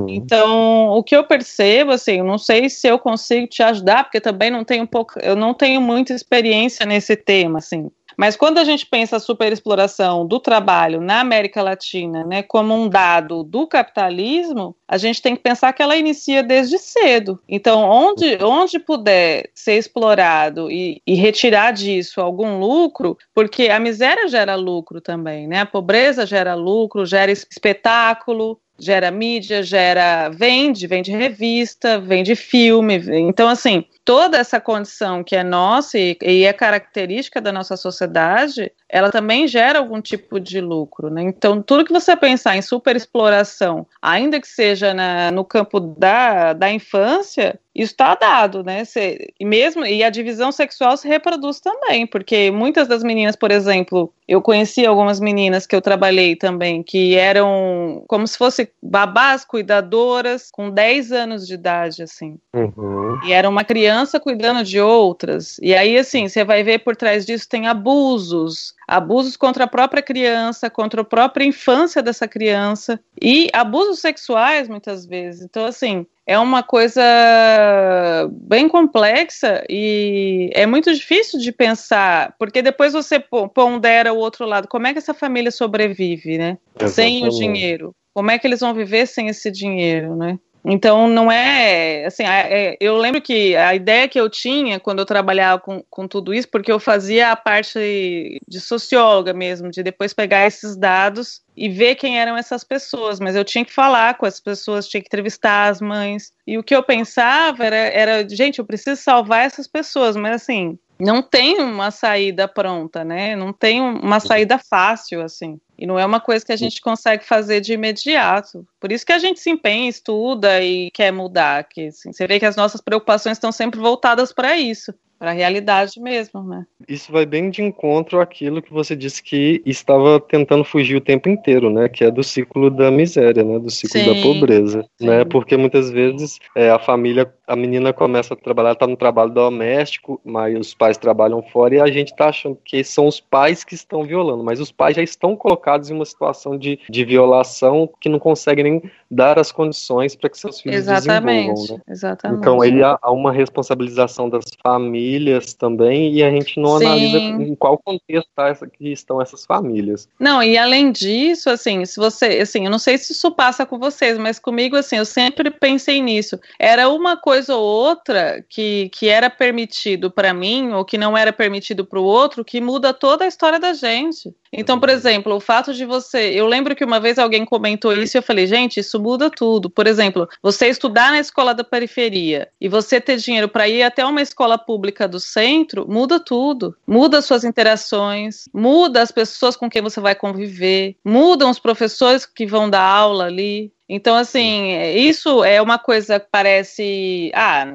Então, o que eu percebo, assim, não sei se eu consigo te ajudar, porque também não tenho pouco, eu não tenho muita experiência nesse tema, assim. Mas quando a gente pensa a superexploração do trabalho na América Latina, né, como um dado do capitalismo, a gente tem que pensar que ela inicia desde cedo. Então, onde, onde puder ser explorado e, e retirar disso algum lucro, porque a miséria gera lucro também, né? A pobreza gera lucro, gera espetáculo, gera mídia, gera vende, vende revista, vende filme. Então, assim, toda essa condição que é nossa e, e é característica da nossa sociedade, ela também gera algum tipo de lucro. Né? Então, tudo que você pensar em superexploração, ainda que seja na, no campo da, da infância, isso está dado, né? Cê, e mesmo e a divisão sexual se reproduz também, porque muitas das meninas, por exemplo, eu conheci algumas meninas que eu trabalhei também, que eram como se fossem babás cuidadoras com 10 anos de idade, assim. Uhum. E era uma criança cuidando de outras. E aí, assim, você vai ver por trás disso tem abusos. Abusos contra a própria criança, contra a própria infância dessa criança. E abusos sexuais, muitas vezes. Então, assim, é uma coisa bem complexa e é muito difícil de pensar, porque depois você pondera o outro lado. Como é que essa família sobrevive, né? Sem o Exatamente. dinheiro. Como é que eles vão viver sem esse dinheiro, né? Então não é assim, é- eu lembro que a ideia que eu tinha quando eu trabalhava com, com tudo isso, porque eu fazia a parte de socióloga mesmo, de depois pegar esses dados e ver quem eram essas pessoas, mas eu tinha que falar com as pessoas, tinha que entrevistar as mães. E o que eu pensava era, era gente, eu preciso salvar essas pessoas, mas assim, não tem uma saída pronta, né? Não tem um- uma saída fácil, assim. E não é uma coisa que a gente consegue fazer de imediato. Por isso que a gente se empenha, estuda e quer mudar. Que, assim, você vê que as nossas preocupações estão sempre voltadas para isso, para a realidade mesmo, né? Isso vai bem de encontro àquilo que você disse que estava tentando fugir o tempo inteiro, né? Que é do ciclo da miséria, né? Do ciclo Sim, da pobreza, sim. né? Porque muitas vezes é, a família, a menina começa a trabalhar, está no trabalho doméstico, mas os pais trabalham fora e a gente está achando que são os pais que estão violando, mas os pais já estão colocados em uma situação de, de violação que não conseguem nem dar as condições para que seus filhos Exatamente, desenvolvam, né? exatamente. Então há há uma responsabilização das famílias também e a gente não Sim. analisa em qual contexto tá essa- que estão essas famílias. Não, e além disso, assim, se você, assim, eu não sei se isso passa com vocês, mas comigo, assim, eu sempre pensei nisso. Era uma coisa ou outra que, que era permitido para mim ou que não era permitido para o outro que muda toda a história da gente. Então, por exemplo, o fato de você, eu lembro que uma vez alguém comentou isso e eu falei, gente, isso muda tudo. Por exemplo, você estudar na escola da periferia e você ter dinheiro para ir até uma escola pública do centro, muda tudo. Muda as suas interações, muda as pessoas com quem você vai conviver, mudam os professores que vão dar aula ali. Então, assim, isso é uma coisa que parece. Ah,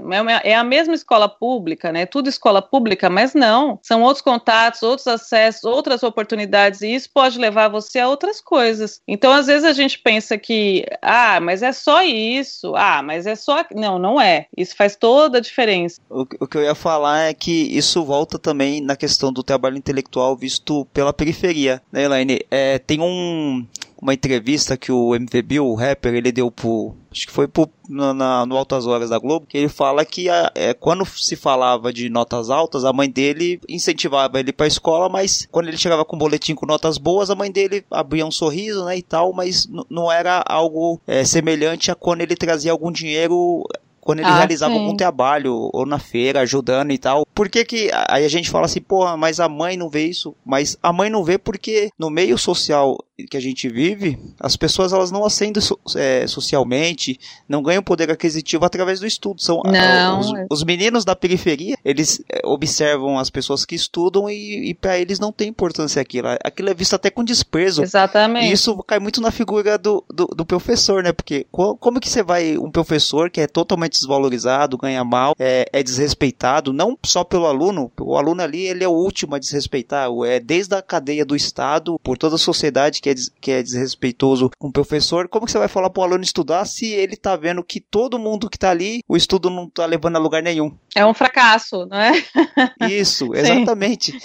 é é a mesma escola pública, né? Tudo escola pública, mas não. São outros contatos, outros acessos, outras oportunidades, e isso pode levar você a outras coisas. Então, às vezes a gente pensa que, ah, mas é só isso, ah, mas é só. Não, não é. Isso faz toda a diferença. O, o que eu ia falar é que isso volta também na questão do trabalho intelectual visto pela periferia, né, Elaine? É, tem um, uma entrevista que o MV Bill, o rapper, ele deu pro. Acho que foi pro, na, na- no Altas Horas da Globo, que ele fala que a- é, quando se falava de notas altas, a mãe dele incentivava ele pra escola, mas quando ele chegava com um boletim com notas boas, a mãe dele abria um sorriso, né, e tal, mas não era algo é, semelhante a quando ele trazia algum dinheiro quando ele Ah, realizava sim. algum trabalho, ou na feira, ajudando e tal. Por que que, aí a gente fala assim, porra, mas a mãe não vê isso? Mas a mãe não vê porque no meio social que a gente vive, as pessoas elas não ascendem so- é, socialmente, não ganham poder aquisitivo através do estudo. São Não, os, é- os meninos da periferia, eles é, observam as pessoas que estudam e, e para eles não tem importância aquilo. Aquilo é visto até com desprezo. Exatamente. E isso cai muito na figura do, do, do professor, né? Porque co- como que você vai, um professor que é totalmente desvalorizado, ganha mal, é, é desrespeitado, não só pelo aluno, o aluno ali ele é o último a desrespeitar, o- é desde a cadeia do Estado, por toda a sociedade que é, des- que é desrespeitoso com o professor, como que você vai falar pro aluno estudar se ele tá vendo que todo mundo que tá ali, o estudo não tá levando a lugar nenhum? É um fracasso, não é? Isso, exatamente.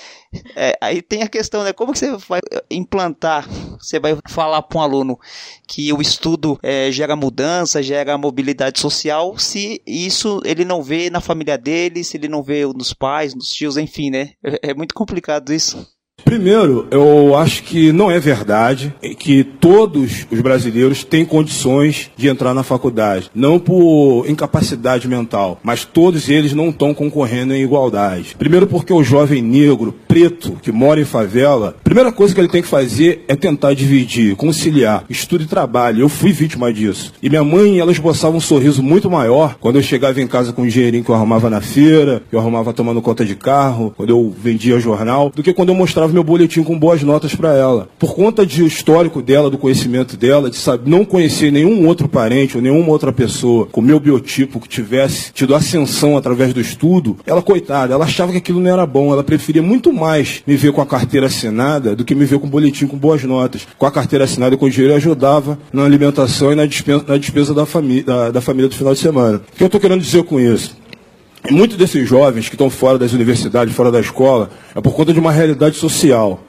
É, aí tem a questão, né? Como que você vai implantar, você vai falar para um aluno que o estudo é, gera mudança, gera mobilidade social, se isso ele não vê na família dele, se ele não vê nos pais, nos tios, enfim, né? É, é muito complicado isso. Primeiro, eu acho que não é verdade que todos os brasileiros têm condições de entrar na faculdade. Não por incapacidade mental, mas todos eles não estão concorrendo em igualdade. Primeiro porque o jovem negro, preto, que mora em favela, a primeira coisa que ele tem que fazer é tentar dividir, conciliar estudo e trabalho. Eu fui vítima disso. E minha mãe, ela esboçava um sorriso muito maior quando eu chegava em casa com o dinheirinho que eu arrumava na feira, que eu arrumava tomando conta de carro, quando eu vendia jornal, do que quando eu mostrava meu boletim com boas notas para ela. Por conta do histórico dela, do conhecimento dela, de saber, não conhecer nenhum outro parente ou nenhuma outra pessoa com meu biotipo que tivesse tido ascensão através do estudo, ela, coitada, ela achava que aquilo não era bom. Ela preferia muito mais me ver com a carteira assinada do que me ver com o boletim com boas notas. Com a carteira assinada e com o dinheiro eu ajudava na alimentação e na despesa, na despesa da, da, da família do final de semana. O que eu estou querendo dizer com isso? Muitos desses jovens que estão fora das universidades, fora da escola, é por conta de uma realidade social.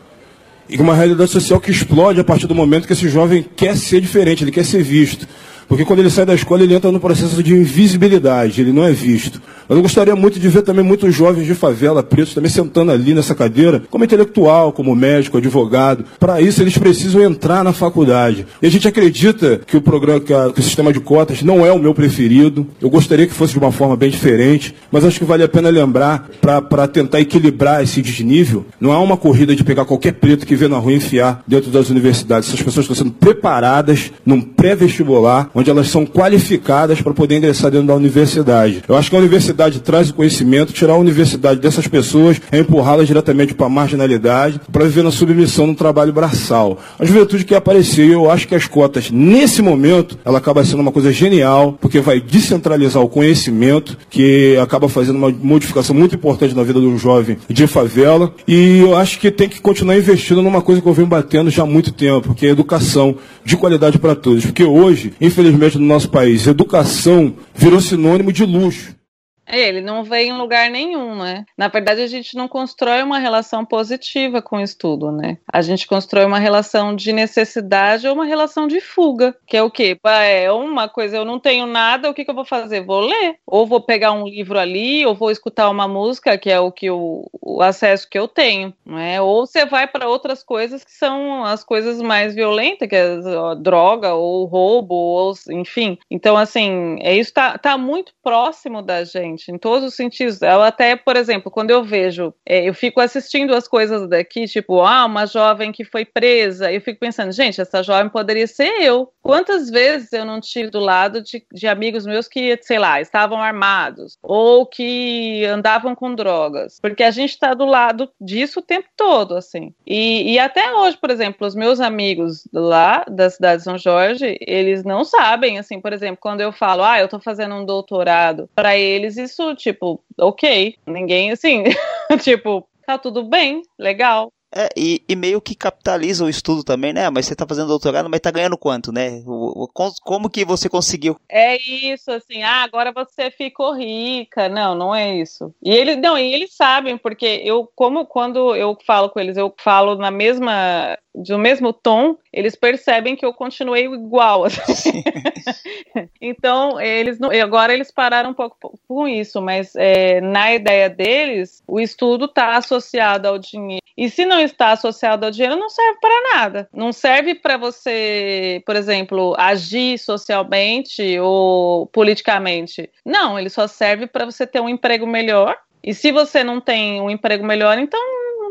E uma realidade social que explode a partir do momento que esse jovem quer ser diferente, ele quer ser visto. Porque quando ele sai da escola, ele entra no processo de invisibilidade, ele não é visto. Mas eu gostaria muito de ver também muitos jovens de favela, pretos, também sentando ali nessa cadeira, como intelectual, como médico, advogado. Para isso, eles precisam entrar na faculdade. E a gente acredita que o programa, que, a- que o sistema de cotas não é o meu preferido. Eu gostaria que fosse de uma forma bem diferente, mas acho que vale a pena lembrar, para tentar equilibrar esse desnível, não há uma corrida de pegar qualquer preto que vê na rua e enfiar dentro das universidades. Essas pessoas estão sendo preparadas num pré-vestibular, onde elas são qualificadas para poder ingressar dentro da universidade. Eu acho que a universidade traz o conhecimento, tirar a universidade dessas pessoas é empurrá-las diretamente para a marginalidade, para viver na submissão no trabalho braçal. A juventude quer aparecer, e eu acho que as cotas, nesse momento, ela acaba sendo uma coisa genial, porque vai descentralizar o conhecimento, que acaba fazendo uma modificação muito importante na vida de um jovem de favela, e eu acho que tem que continuar investindo numa coisa que eu venho batendo já há muito tempo, que é a educação de qualidade para todos. Porque hoje, infelizmente, no nosso país, educação virou sinônimo de luxo. É, Ele não vem em lugar nenhum, né? Na verdade, a gente não constrói uma relação positiva com o estudo, né? A gente constrói uma relação de necessidade ou uma relação de fuga, que é o quê? É uma coisa, eu não tenho nada, o que, que eu vou fazer? Vou ler. Ou vou pegar um livro ali, ou vou escutar uma música, que é o que o, o acesso que eu tenho, não é? Ou você vai para outras coisas que são as coisas mais violentas, que é droga, ou roubo, ou enfim. Então, assim, é isso tá, tá muito próximo da gente, em todos os sentidos. Eu até, por exemplo, quando eu vejo, é, eu fico assistindo as coisas daqui, tipo, ah, uma jovem que foi presa, eu fico pensando, gente, essa jovem poderia ser eu. Quantas vezes eu não tive do lado de, de amigos meus que, sei lá, estavam armados, ou que andavam com drogas, porque a gente está do lado disso o tempo todo, assim. E, e até hoje, por exemplo, os meus amigos lá da cidade de São Jorge, eles não sabem, assim, por exemplo, quando eu falo, ah, eu tô fazendo um doutorado, para eles isso, tipo, ok, ninguém, assim, tipo, tá tudo bem, legal. É, e, e meio que capitaliza o estudo também, né? Mas você tá fazendo doutorado, mas tá ganhando quanto, né? O- o- com- como que você conseguiu? É isso, assim, ah, agora você ficou rica. Não, não é isso. E eles, não, e eles sabem, porque eu, como quando eu falo com eles, eu falo na mesma do mesmo tom, eles percebem que eu continuei igual. assim. então, eles não, agora eles pararam um pouco com isso, mas é, na ideia deles, o estudo está associado ao dinheiro. E se não está associado ao dinheiro, não serve para nada. Não serve para você, por exemplo, agir socialmente ou politicamente. Não, ele só serve para você ter um emprego melhor. E se você não tem um emprego melhor, então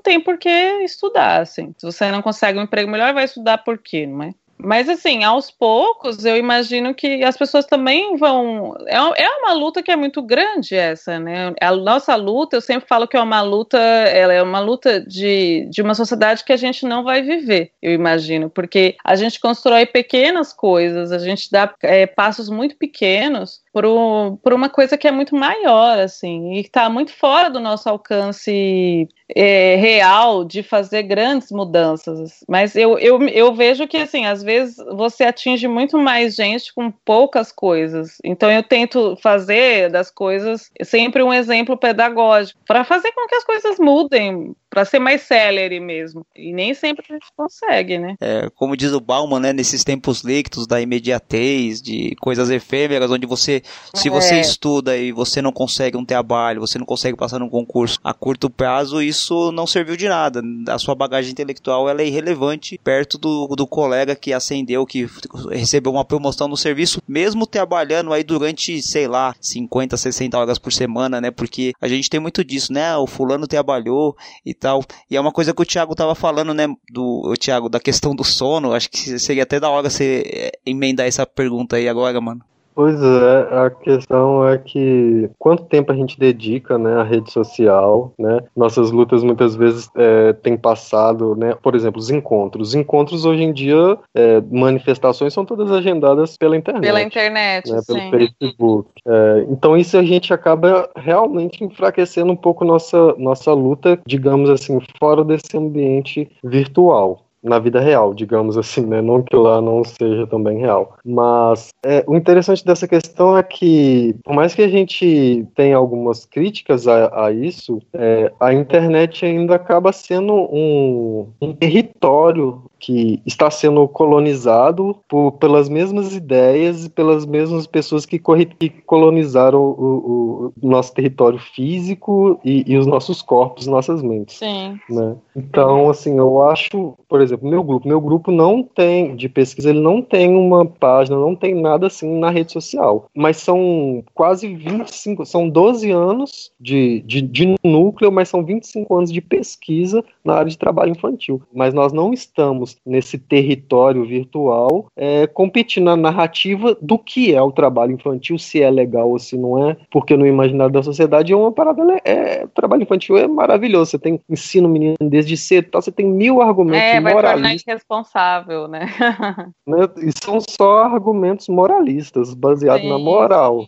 tem por que estudar, assim. Se você não consegue um emprego melhor, vai estudar por quê, não é? Mas assim, aos poucos, eu imagino que as pessoas também vão. É, é uma luta que é muito grande essa, né? A nossa luta, eu sempre falo que é uma luta, ela é uma luta de, de uma sociedade que a gente não vai viver, eu imagino, porque a gente constrói pequenas coisas, a gente dá é, passos muito pequenos por, por uma coisa que é muito maior, assim, e está muito fora do nosso alcance é, real de fazer grandes mudanças. Mas eu, eu, eu vejo que, assim, às vezes você atinge muito mais gente com poucas coisas. Então eu tento fazer das coisas sempre um exemplo pedagógico, para fazer com que as coisas mudem, para ser mais célere mesmo. E nem sempre a gente consegue, né? É, como diz o Bauman, né, nesses tempos líquidos da imediatez, de coisas efêmeras, onde você, se você É. estuda e você não consegue um trabalho, você não consegue passar num concurso a curto prazo, isso não serviu de nada. A sua bagagem intelectual ela é irrelevante perto do, do colega que ascendeu, que recebeu uma promoção no serviço, mesmo trabalhando aí durante, sei lá, 50, 60 horas por semana, né? Porque a gente tem muito disso, né? O fulano trabalhou e tal. E é uma coisa que o Thiago tava falando, né? Do Thiago, da questão do sono. Acho que seria até da hora você eh, emendar essa pergunta aí agora, mano. Pois é, a questão é que quanto tempo a gente dedica, né, à rede social, né? Nossas lutas muitas vezes é, têm passado, né? Por exemplo, os encontros. Os encontros hoje em dia, é, manifestações são todas agendadas pela internet. Pela internet, né, pelo sim. Facebook. É, então isso a gente acaba realmente enfraquecendo um pouco nossa nossa luta, digamos assim, fora desse ambiente virtual. Na vida real, digamos assim, né? Não que lá não seja também real. Mas é, o interessante dessa questão é que, por mais que a gente tenha algumas críticas a, a isso, é, a internet ainda acaba sendo um, um território que está sendo colonizado por, pelas mesmas ideias e pelas mesmas pessoas que, corri- que colonizaram o, o- o nosso território físico e, e os nossos corpos, nossas mentes. Sim. Né? Então, assim, eu acho, por exemplo, meu grupo, meu grupo não tem de pesquisa, ele não tem uma página, não tem nada assim na rede social, mas são quase 25, são 12 anos de, de, de núcleo, mas são 25 anos de pesquisa na área de trabalho infantil. Mas nós não estamos nesse território virtual é, competindo na narrativa do que é o trabalho infantil, se é legal ou se não é, porque no imaginário da sociedade é uma parada, né, é, trabalho infantil é maravilhoso, você tem ensino menino desde cedo, tal, você tem mil argumentos É, vai tornar moralistas, irresponsável, né? né, e são só argumentos moralistas, baseados na moral.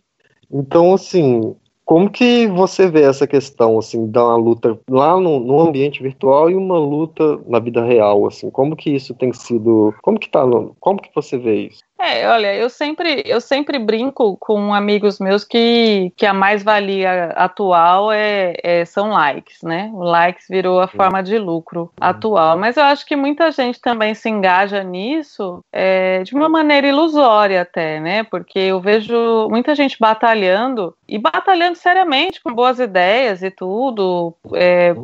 Então, assim, como que você vê essa questão, assim, da luta lá no, no ambiente virtual e uma luta na vida real, assim, como que isso tem sido, como que tá, como que você vê isso? É, olha, eu sempre, eu sempre brinco com amigos meus que, que a mais-valia atual é, é- são likes, né? O likes virou a forma de lucro atual. Mas eu acho que muita gente também se engaja nisso é, de uma maneira ilusória até, né? Porque eu vejo muita gente batalhando e batalhando seriamente com boas ideias e tudo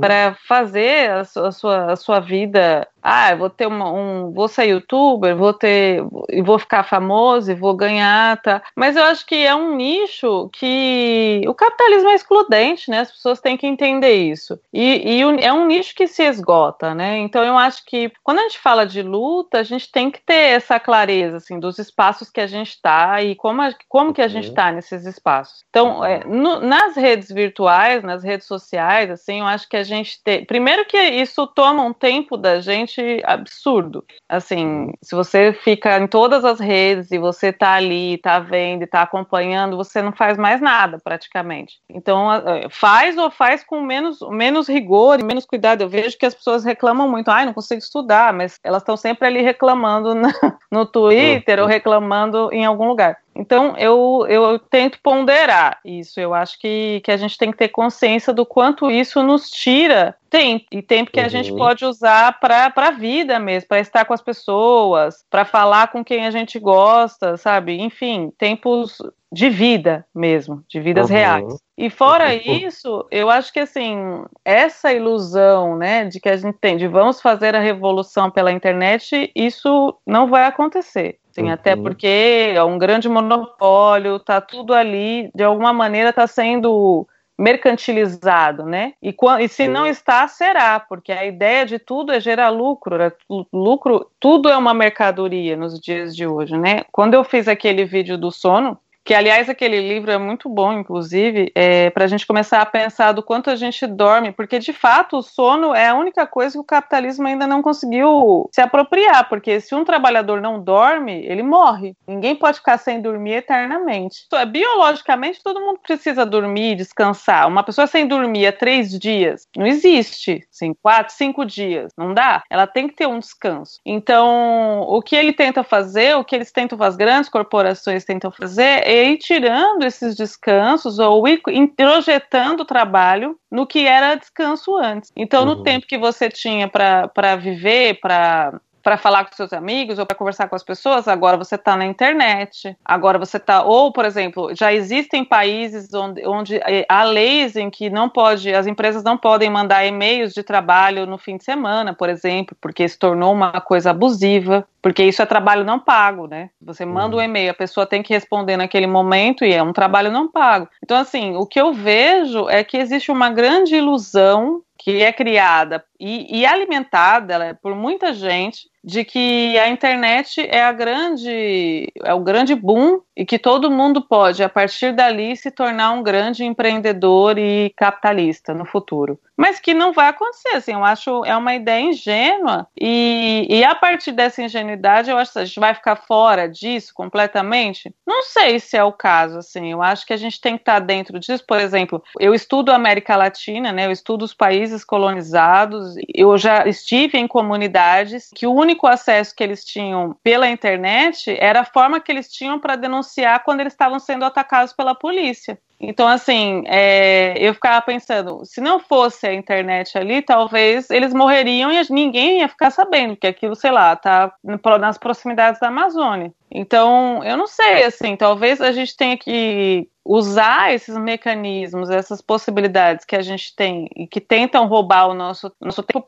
para fazer a, a sua, a sua vida ah, eu vou ter uma, um, vou ser youtuber, vou ter, e vou ficar famoso e vou ganhar, tá? Mas eu acho que é um nicho que o capitalismo é excludente, né? As pessoas têm que entender isso. E, e é um nicho que se esgota, né? Então eu acho que quando a gente fala de luta, a gente tem que ter essa clareza, assim, dos espaços que a gente está e como, a- como que a gente está nesses espaços. Então, é, no- nas redes virtuais, nas redes sociais, assim, eu acho que a gente tem. Primeiro que isso toma um tempo da gente absurdo. Assim, se você fica em todas as redes e você tá ali, tá vendo e tá acompanhando, você não faz mais nada praticamente. Então, faz ou faz com menos, menos rigor e menos cuidado. Eu vejo que as pessoas reclamam muito, ai, não consigo estudar, mas elas estão sempre ali reclamando na- no Twitter ou reclamando em algum lugar. Então, eu, eu tento ponderar isso. Eu acho que, que a gente tem que ter consciência do quanto isso nos tira tempo. E tempo que a gente Uhum. pode usar para a vida mesmo, para estar com as pessoas, para falar com quem a gente gosta, sabe? Enfim, tempos de vida mesmo, de vidas Uhum. reais. E fora Uhum. isso, eu acho que assim, essa ilusão, né, de que a gente tem de vamos fazer a revolução pela internet, isso não vai acontecer. Assim, Até Uhum. porque é um grande monopólio, tá tudo ali, de alguma maneira está sendo mercantilizado, né? E, e se não está, será, porque a ideia de tudo é gerar lucro, né? Lu- lucro, tudo é uma mercadoria nos dias de hoje, né? Quando eu fiz aquele vídeo do sono, que aliás aquele livro é muito bom, inclusive, é, para a gente começar a pensar do quanto a gente dorme, porque de fato o sono é a única coisa que o capitalismo ainda não conseguiu se apropriar, porque se um trabalhador não dorme, ele morre. Ninguém pode ficar sem dormir eternamente. Então, é, biologicamente, todo mundo precisa dormir, descansar. Uma pessoa sem dormir há três dias não existe. Assim, quatro, cinco dias, não dá. Ela tem que ter um descanso. Então, o que ele tenta fazer, o que eles tentam as grandes corporações tentam fazer, ir tirando esses descansos ou ir introjetando o trabalho no que era descanso antes. Então, no tempo que você tinha para viver, para para falar com seus amigos ou para conversar com as pessoas, agora você está na internet. Agora você está, ou por exemplo, já existem países onde, onde eh, há leis em que não pode, as empresas não podem mandar e-mails de trabalho no fim de semana, por exemplo, porque se tornou uma coisa abusiva, porque isso é trabalho não pago, né? Você manda um e-mail, a pessoa tem que responder naquele momento e é um trabalho não pago. Então, assim, o que eu vejo é que existe uma grande ilusão que é criada e, e alimentada é por muita gente de que a internet é a grande é o grande boom e que todo mundo pode a partir dali se tornar um grande empreendedor e capitalista no futuro. Mas que não vai acontecer assim eu acho é uma ideia ingênua e, e a partir dessa ingenuidade eu acho que a gente vai ficar fora disso completamente? Não sei se é o caso assim eu acho que a gente tem que estar dentro disso. Por exemplo eu estudo a América Latina né eu estudo os países colonizados eu já estive em comunidades que o único acesso que eles tinham pela internet era a forma que eles tinham para denunciar quando eles estavam sendo atacados pela polícia. Então, assim, é, eu ficava pensando, se não fosse a internet ali, talvez eles morreriam e ninguém ia ficar sabendo, que aquilo, sei lá, tá nas proximidades da Amazônia. Então, eu não sei, assim, talvez a gente tenha que usar esses mecanismos, essas possibilidades que a gente tem e que tentam roubar o nosso, nosso tempo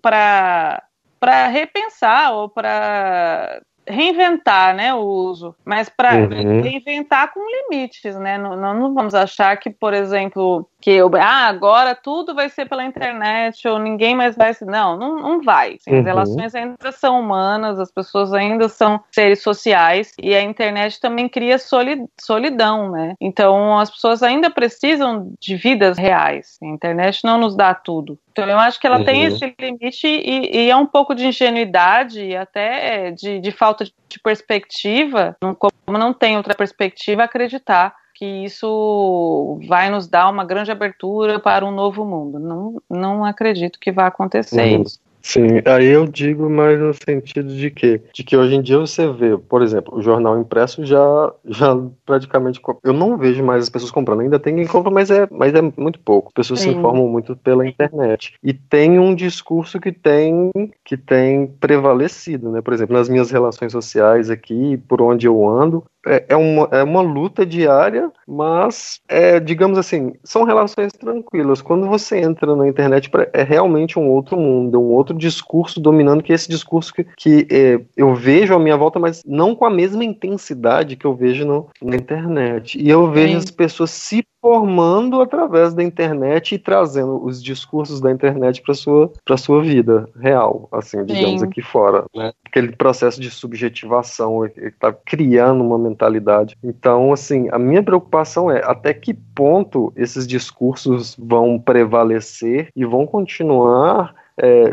para para repensar ou para reinventar, né, o uso, mas para Uhum. reinventar com limites, né? Não, não, vamos achar que, por exemplo, que eu, ah, agora tudo vai ser pela internet ou ninguém mais vai ser. Não, não, não vai. Assim, As Uhum. relações ainda são humanas, as pessoas ainda são seres sociais e a internet também cria soli- solidão, né? Então as pessoas ainda precisam de vidas reais. A internet não nos dá tudo. Então eu acho que ela tem Uhum. esse limite e, e é um pouco de ingenuidade e até de, de falta de perspectiva, não- como não tem outra perspectiva, acreditar que isso vai nos dar uma grande abertura para um novo mundo. Não, não acredito que vai acontecer Uhum. isso. Sim, aí eu digo mais no sentido de que, de que hoje em dia você vê, por exemplo, o jornal impresso já, já praticamente, eu não vejo mais as pessoas comprando, ainda tem quem compra, mas é, mas é muito pouco. As pessoas se informam muito pela internet. E tem um discurso que tem, que tem prevalecido, né? Por exemplo, nas minhas relações sociais aqui, por onde eu ando, é, é, uma, é uma luta diária, mas, é, digamos assim, são relações tranquilas. Quando você entra na internet, é realmente um outro mundo, é um outro discurso dominando, que é esse discurso que, que é, eu vejo à minha volta, mas não com a mesma intensidade que eu vejo no- na internet. E eu vejo Sim. as pessoas se formando através da internet e trazendo os discursos da internet para sua para sua vida real, assim, digamos Sim. aqui fora, né? Aquele processo de subjetivação está criando uma mentalidade. Então, assim, a minha preocupação é até que ponto esses discursos vão prevalecer e vão continuar é,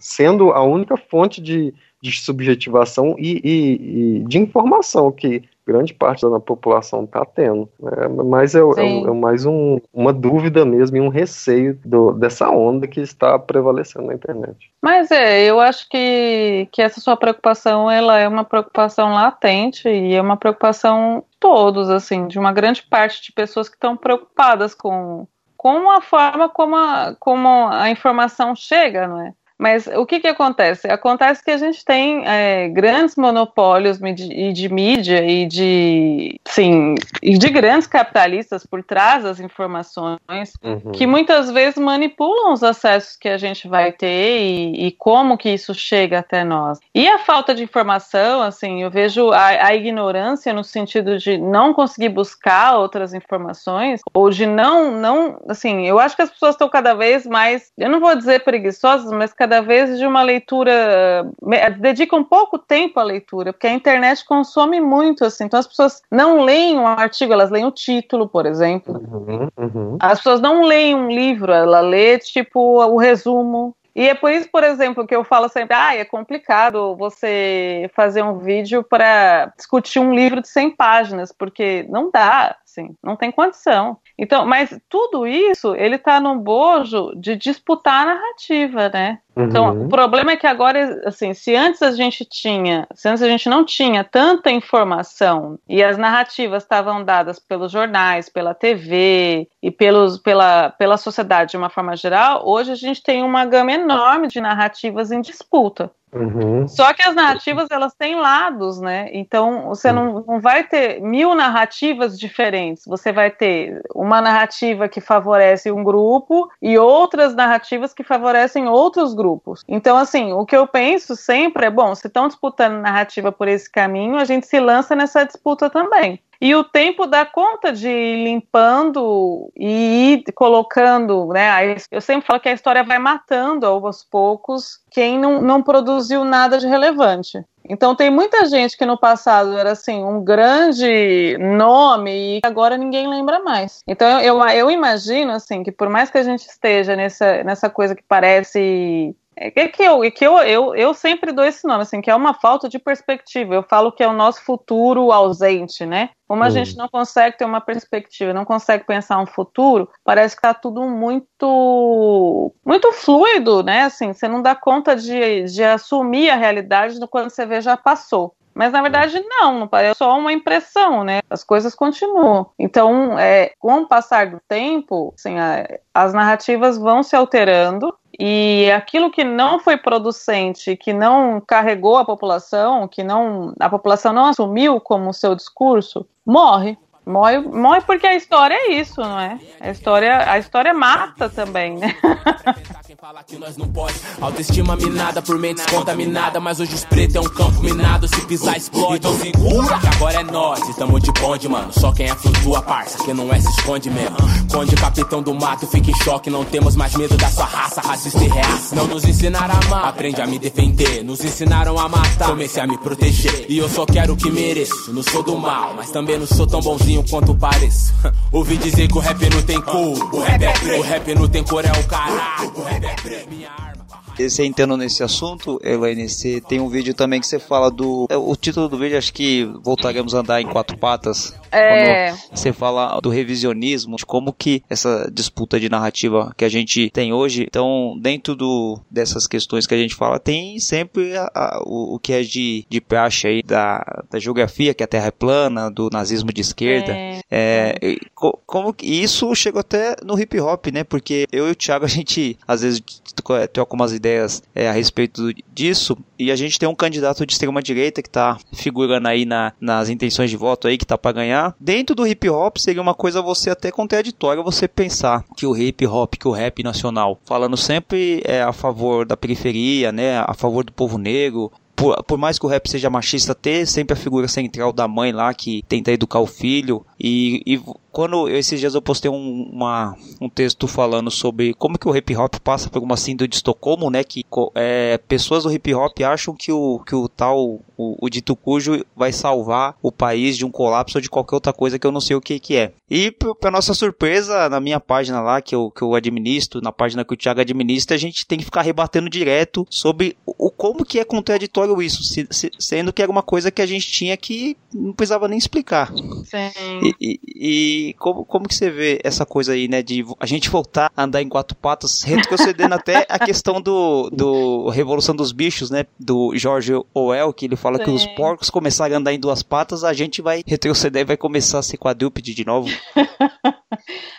sendo a única fonte de, de subjetivação e, e- e de informação que grande parte da população está tendo. É, mas é, é, é mais um- uma dúvida mesmo e um receio do- dessa onda que está prevalecendo na internet. Mas é, eu acho que, que essa sua preocupação, ela é uma preocupação latente e é uma preocupação de todos, assim, de uma grande parte de pessoas que estão preocupadas com, com a forma como a, como a informação chega, não é? Mas o que que acontece? Acontece que a gente tem é, grandes monopólios midi- e de mídia e de, sim, e de grandes capitalistas por trás das informações que muitas vezes manipulam os acessos que a gente vai ter e, e como que isso chega até nós. E a falta de informação, assim, eu vejo a, a ignorância no sentido de não conseguir buscar outras informações ou de não, não, assim, eu acho que as pessoas estão cada vez mais, eu não vou dizer preguiçosas, mas cada vez de uma leitura, me- dedicam pouco tempo à leitura, porque a internet consome muito, assim, então as pessoas não leem um artigo, elas leem o título, por exemplo. As pessoas não leem um livro, ela lê tipo o resumo. E é por isso, por exemplo, que eu falo sempre, ah, é complicado você fazer um vídeo para discutir um livro de 100 páginas, porque não dá, assim, não tem condição. Então, mas tudo isso, ele tá no bojo de disputar a narrativa, né? Então, Uhum. o problema é que agora, assim, se antes a gente tinha, se antes a gente não tinha tanta informação e as narrativas estavam dadas pelos jornais, pela TV e pelos, pela, pela sociedade de uma forma geral, hoje a gente tem uma gama enorme de narrativas em disputa. Só que as narrativas elas têm lados, né? Então você não, não vai ter mil narrativas diferentes. Você vai ter uma narrativa que favorece um grupo e outras narrativas que favorecem outros grupos. Então, assim, o que eu penso sempre é: bom, se estão disputando narrativa por esse caminho, a gente se lança nessa disputa também. E o tempo dá conta de ir limpando e ir colocando, né? Eu sempre falo que a história vai matando aos poucos quem não, não produziu nada de relevante. Então tem muita gente que no passado era assim um grande nome e agora ninguém lembra mais. Então eu, eu imagino assim que por mais que a gente esteja nessa, nessa coisa que parece é que, que, eu, é que eu, eu, eu sempre dou esse nome, assim, que é uma falta de perspectiva. Eu falo que é o nosso futuro ausente, né? Como a Hum. gente não consegue ter uma perspectiva, não consegue pensar um futuro, parece que tá tudo muito muito fluido, né? Assim, você não dá conta de, de assumir a realidade do quando você vê já passou. Mas na verdade não, não parece é só uma impressão, né? As coisas continuam. Então, é, com o passar do tempo, assim, a- as narrativas vão se alterando e aquilo que não foi producente, que não carregou a população, que não a população não assumiu como seu discurso, morre. Morre, morre porque a história é isso, não é? A história, a história mata também, né? que nós não pode. Autoestima minada por mentes contaminada. Mas hoje os pretos é um campo minado. Se pisar, explode. Então segura, que agora é nós. E tamo de bonde, mano. Só quem é flutua, parça. Quem não é, se esconde mesmo. Conde, capitão do mato, fica em choque. Não temos mais medo da sua raça, racista e reaça. Não nos ensinaram a amar, aprende a me defender. Nos ensinaram a matar, comecei a me proteger. E eu só quero o que mereço. Não sou do mal, mas também não sou tão bonzinho quanto pareço. Ouvi dizer que o rap não tem cor. O rap é preto. O rap não tem cor, é o caralho. O rap é preto. Minha arma. Você entrando nesse assunto, Elaine, você tem um vídeo também que você fala do. é, O título do vídeo acho que voltaremos a andar em quatro patas. É. Você fala do revisionismo, de como que essa disputa de narrativa que a gente tem hoje. Então, dentro do, dessas questões que a gente fala, tem sempre a- a- o, o que é de, de praxe aí da, da geografia, que a Terra é plana, do nazismo de esquerda. É. É, e co- como que isso chegou até no hip hop, né? Porque eu e o Thiago, a gente às vezes troca troca umas ideias é, a respeito disso, e a gente tem um candidato de extrema direita que tá figurando aí na, nas intenções de voto aí, que tá pra ganhar. Dentro do hip hop seria uma coisa você até contraditória você pensar que o hip hop, que o rap nacional, falando sempre é, a favor da periferia, né? A favor do povo negro, por, por mais que o rap seja machista, ter sempre a figura central da mãe lá que tenta educar o filho e, e quando eu, esses dias eu postei um, uma, um texto falando sobre como que o hip hop passa por uma síndrome de Estocolmo, né? Que é, pessoas do hip hop acham que o, que o tal, o, o dito cujo vai salvar o país de um colapso ou de qualquer outra coisa que eu não sei o que que é. E p- pra nossa surpresa, na minha página lá, que eu, que eu administro, na página que o Thiago administra, a gente tem que ficar rebatendo direto sobre o, o como que é contraditório isso, se- se- sendo que era uma coisa que a gente tinha que não precisava nem explicar. Sim. E, e- e como, como que você vê essa coisa aí, né, de a gente voltar a andar em quatro patas, retrocedendo até a questão do, do Revolução dos Bichos, né, do George Orwell, que ele fala que os Sim. porcos começarem a andar em duas patas, a gente vai retroceder e vai começar a ser quadrúpede de novo.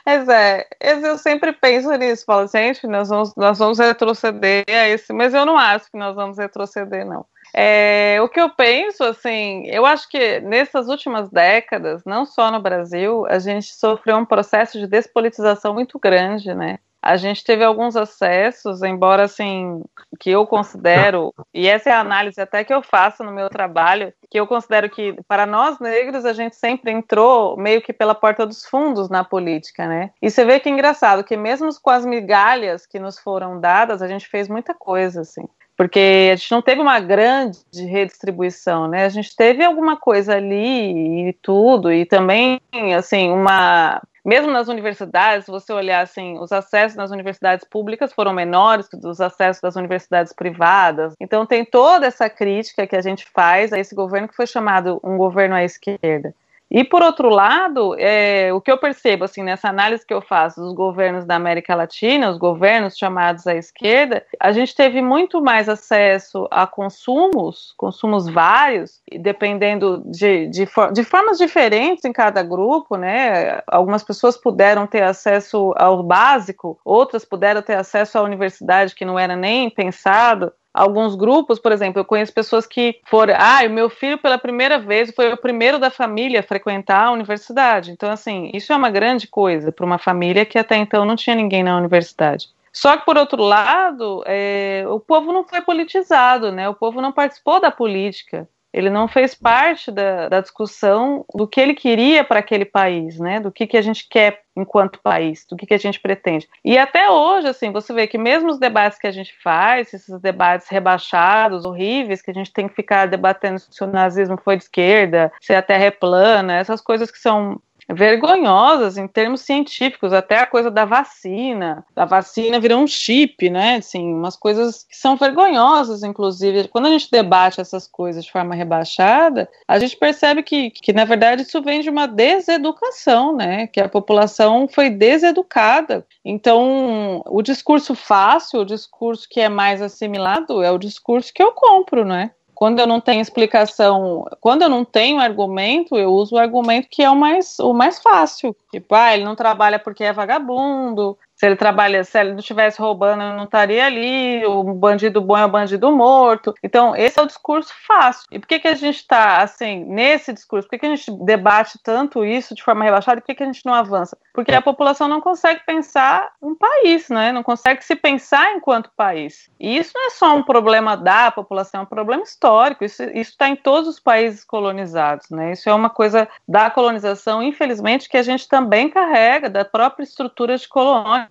Mas é, eu sempre penso nisso, falo, gente, nós vamos, nós vamos retroceder a esse, mas eu não acho que nós vamos retroceder, não. É, o que eu penso, assim, eu acho que nessas últimas décadas, não só no Brasil, a gente sofreu um processo de despolitização muito grande, né? A gente teve alguns acessos, embora assim, que eu considero, e essa é a análise até que eu faço no meu trabalho, que eu considero que para nós negros a gente sempre entrou meio que pela porta dos fundos na política, né? E você vê que é engraçado que mesmo com as migalhas que nos foram dadas, a gente fez muita coisa, assim porque a gente não teve uma grande redistribuição, né? A gente teve alguma coisa ali e tudo, e também, assim, uma. Mesmo nas universidades, se você olhar assim, os acessos nas universidades públicas foram menores que os acessos das universidades privadas. Então tem toda essa crítica que a gente faz a esse governo que foi chamado um governo à esquerda. E por outro lado, é, o que eu percebo assim nessa análise que eu faço dos governos da América Latina, os governos chamados à esquerda, a gente teve muito mais acesso a consumos, consumos vários, dependendo de, de, de formas diferentes em cada grupo, né? Algumas pessoas puderam ter acesso ao básico, outras puderam ter acesso à universidade que não era nem pensado alguns grupos, por exemplo, eu conheço pessoas que foram, ah, o meu filho pela primeira vez foi o primeiro da família a frequentar a universidade. Então, assim, isso é uma grande coisa para uma família que até então não tinha ninguém na universidade. Só que, por outro lado, é, o povo não foi politizado, né? O povo não participou da política. Ele não fez parte da, da discussão do que ele queria para aquele país, né? Do que, que a gente quer enquanto país, do que, que a gente pretende. E até hoje, assim, você vê que mesmo os debates que a gente faz, esses debates rebaixados, horríveis, que a gente tem que ficar debatendo se o nazismo foi de esquerda, se a Terra é plana, essas coisas que são vergonhosas em termos científicos, até a coisa da vacina. A vacina virou um chip, né? Assim, umas coisas que são vergonhosas, inclusive. Quando a gente debate essas coisas de forma rebaixada, a gente percebe que, que na verdade, isso vem de uma deseducação, né? Que a população foi deseducada. Então, o discurso fácil, o discurso que é mais assimilado, é o discurso que eu compro, né? Quando eu não tenho explicação, quando eu não tenho argumento, eu uso o argumento que é o mais, o mais fácil. Tipo, ah, ele não trabalha porque é vagabundo. Se ele trabalha, se ele não estivesse roubando, ele não estaria ali. O bandido bom é o bandido morto. Então, esse é o discurso fácil. E por que, que a gente está, assim, nesse discurso? Por que, que a gente debate tanto isso de forma rebaixada? E por que, que a gente não avança? Porque a população não consegue pensar um país, né? Não consegue se pensar enquanto país. E isso não é só um problema da população, é um problema histórico. Isso está em todos os países colonizados, né? Isso é uma coisa da colonização, infelizmente, que a gente também carrega da própria estrutura de colônia.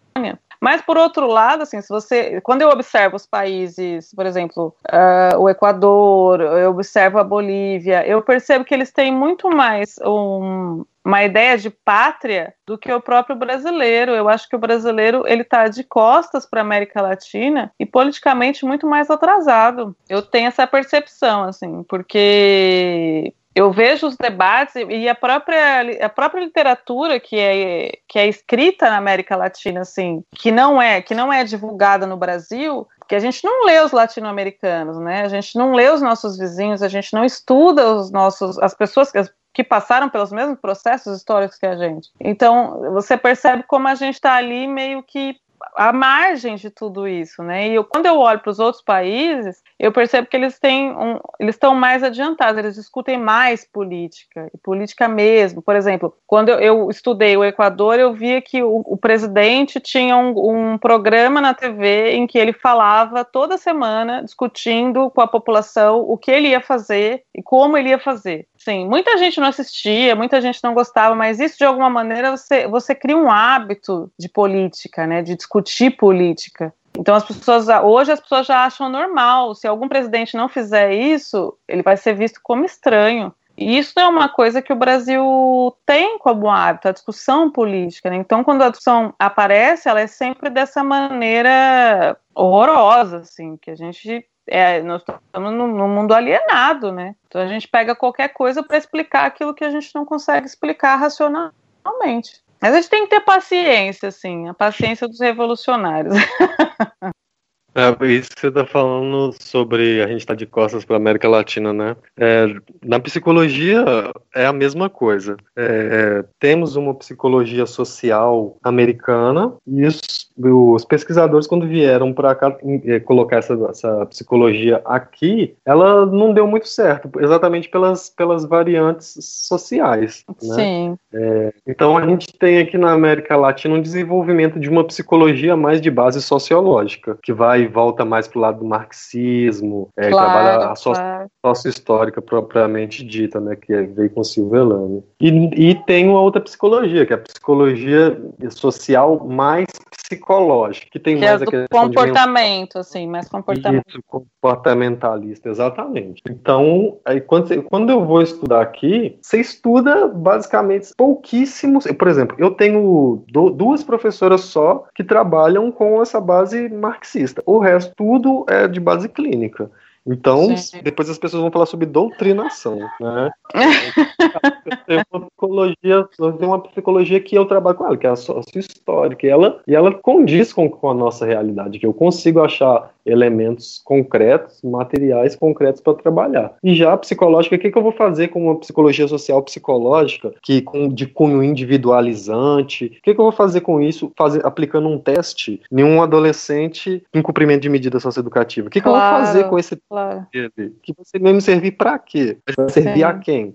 Mas por outro lado, assim, se você, quando eu observo os países, por exemplo, uh, o Equador, eu observo a Bolívia, eu percebo que eles têm muito mais um, uma ideia de pátria do que o próprio brasileiro. Eu acho que o brasileiro ele está de costas para a América Latina e politicamente muito mais atrasado. Eu tenho essa percepção, assim, porque eu vejo os debates e a própria, a própria literatura que é, que é escrita na América Latina, assim, que não é que não é divulgada no Brasil, que a gente não lê os latino-americanos, né? A gente não lê os nossos vizinhos, a gente não estuda os nossos as pessoas que que passaram pelos mesmos processos históricos que a gente. Então, você percebe como a gente está ali meio que à margem de tudo isso, né? E eu, quando eu olho para os outros países, eu percebo que eles têm um, eles estão mais adiantados, eles discutem mais política, e política mesmo. Por exemplo, quando eu, eu estudei o Equador, eu via que o, o presidente tinha um, um, programa na TV em que ele falava toda semana, discutindo com a população o que ele ia fazer e como ele ia fazer. Sim, muita gente não assistia, muita gente não gostava, mas isso de alguma maneira você, você cria um hábito de política, né? De discutir política. Então as pessoas hoje as pessoas já acham normal. Se algum presidente não fizer isso, ele vai ser visto como estranho. E isso é uma coisa que o Brasil tem como hábito, a discussão política. Né? Então, quando a discussão aparece, ela é sempre dessa maneira horrorosa, assim, que a gente é, nós estamos num, num mundo alienado, né? Então a gente pega qualquer coisa para explicar aquilo que a gente não consegue explicar racionalmente. Mas a gente tem que ter paciência, assim, a paciência dos revolucionários. É isso que você está falando sobre a gente estar tá de costas para a América Latina, né? É, na psicologia é a mesma coisa. É, temos uma psicologia social americana e os, os pesquisadores, quando vieram para cá é, colocar essa, essa, psicologia aqui, ela não deu muito certo, exatamente pelas, pelas variantes sociais. Né? Sim. É, então a gente tem aqui na América Latina um desenvolvimento de uma psicologia mais de base sociológica, que vai e volta mais para o lado do marxismo, é, Claro, trabalha a sócio, claro. sócio-histórica propriamente dita, né, que é- veio com Silvio Elane. E, e tem uma outra psicologia, que é a psicologia social mais psicológica, que tem Que é mais do a questão de comportamento, assim, mais comportamento. isso, comportamentalista, exatamente. Então, aí quando, você- quando eu vou estudar aqui, você estuda basicamente pouquíssimos. Por exemplo, eu tenho du- duas professoras só que trabalham com essa base marxista. O resto tudo é de base clínica. Então, Sim. depois as pessoas vão falar sobre doutrinação, né? Tem uma psicologia, tem uma psicologia que eu trabalho com ela, que é a sócio-histórica, e ela, e ela condiz com, com a nossa realidade, que eu consigo achar elementos concretos, materiais concretos para trabalhar. E já a psicológica, o que, que eu vou fazer com uma psicologia social psicológica, que com, de cunho individualizante? O que, que eu vou fazer com isso, fazer, aplicando um teste em um adolescente em cumprimento de medida socioeducativa? O que, que eu vou Claro, fazer com esse claro. Que vai mesmo servir para quê? Vai servir Sim. a quem?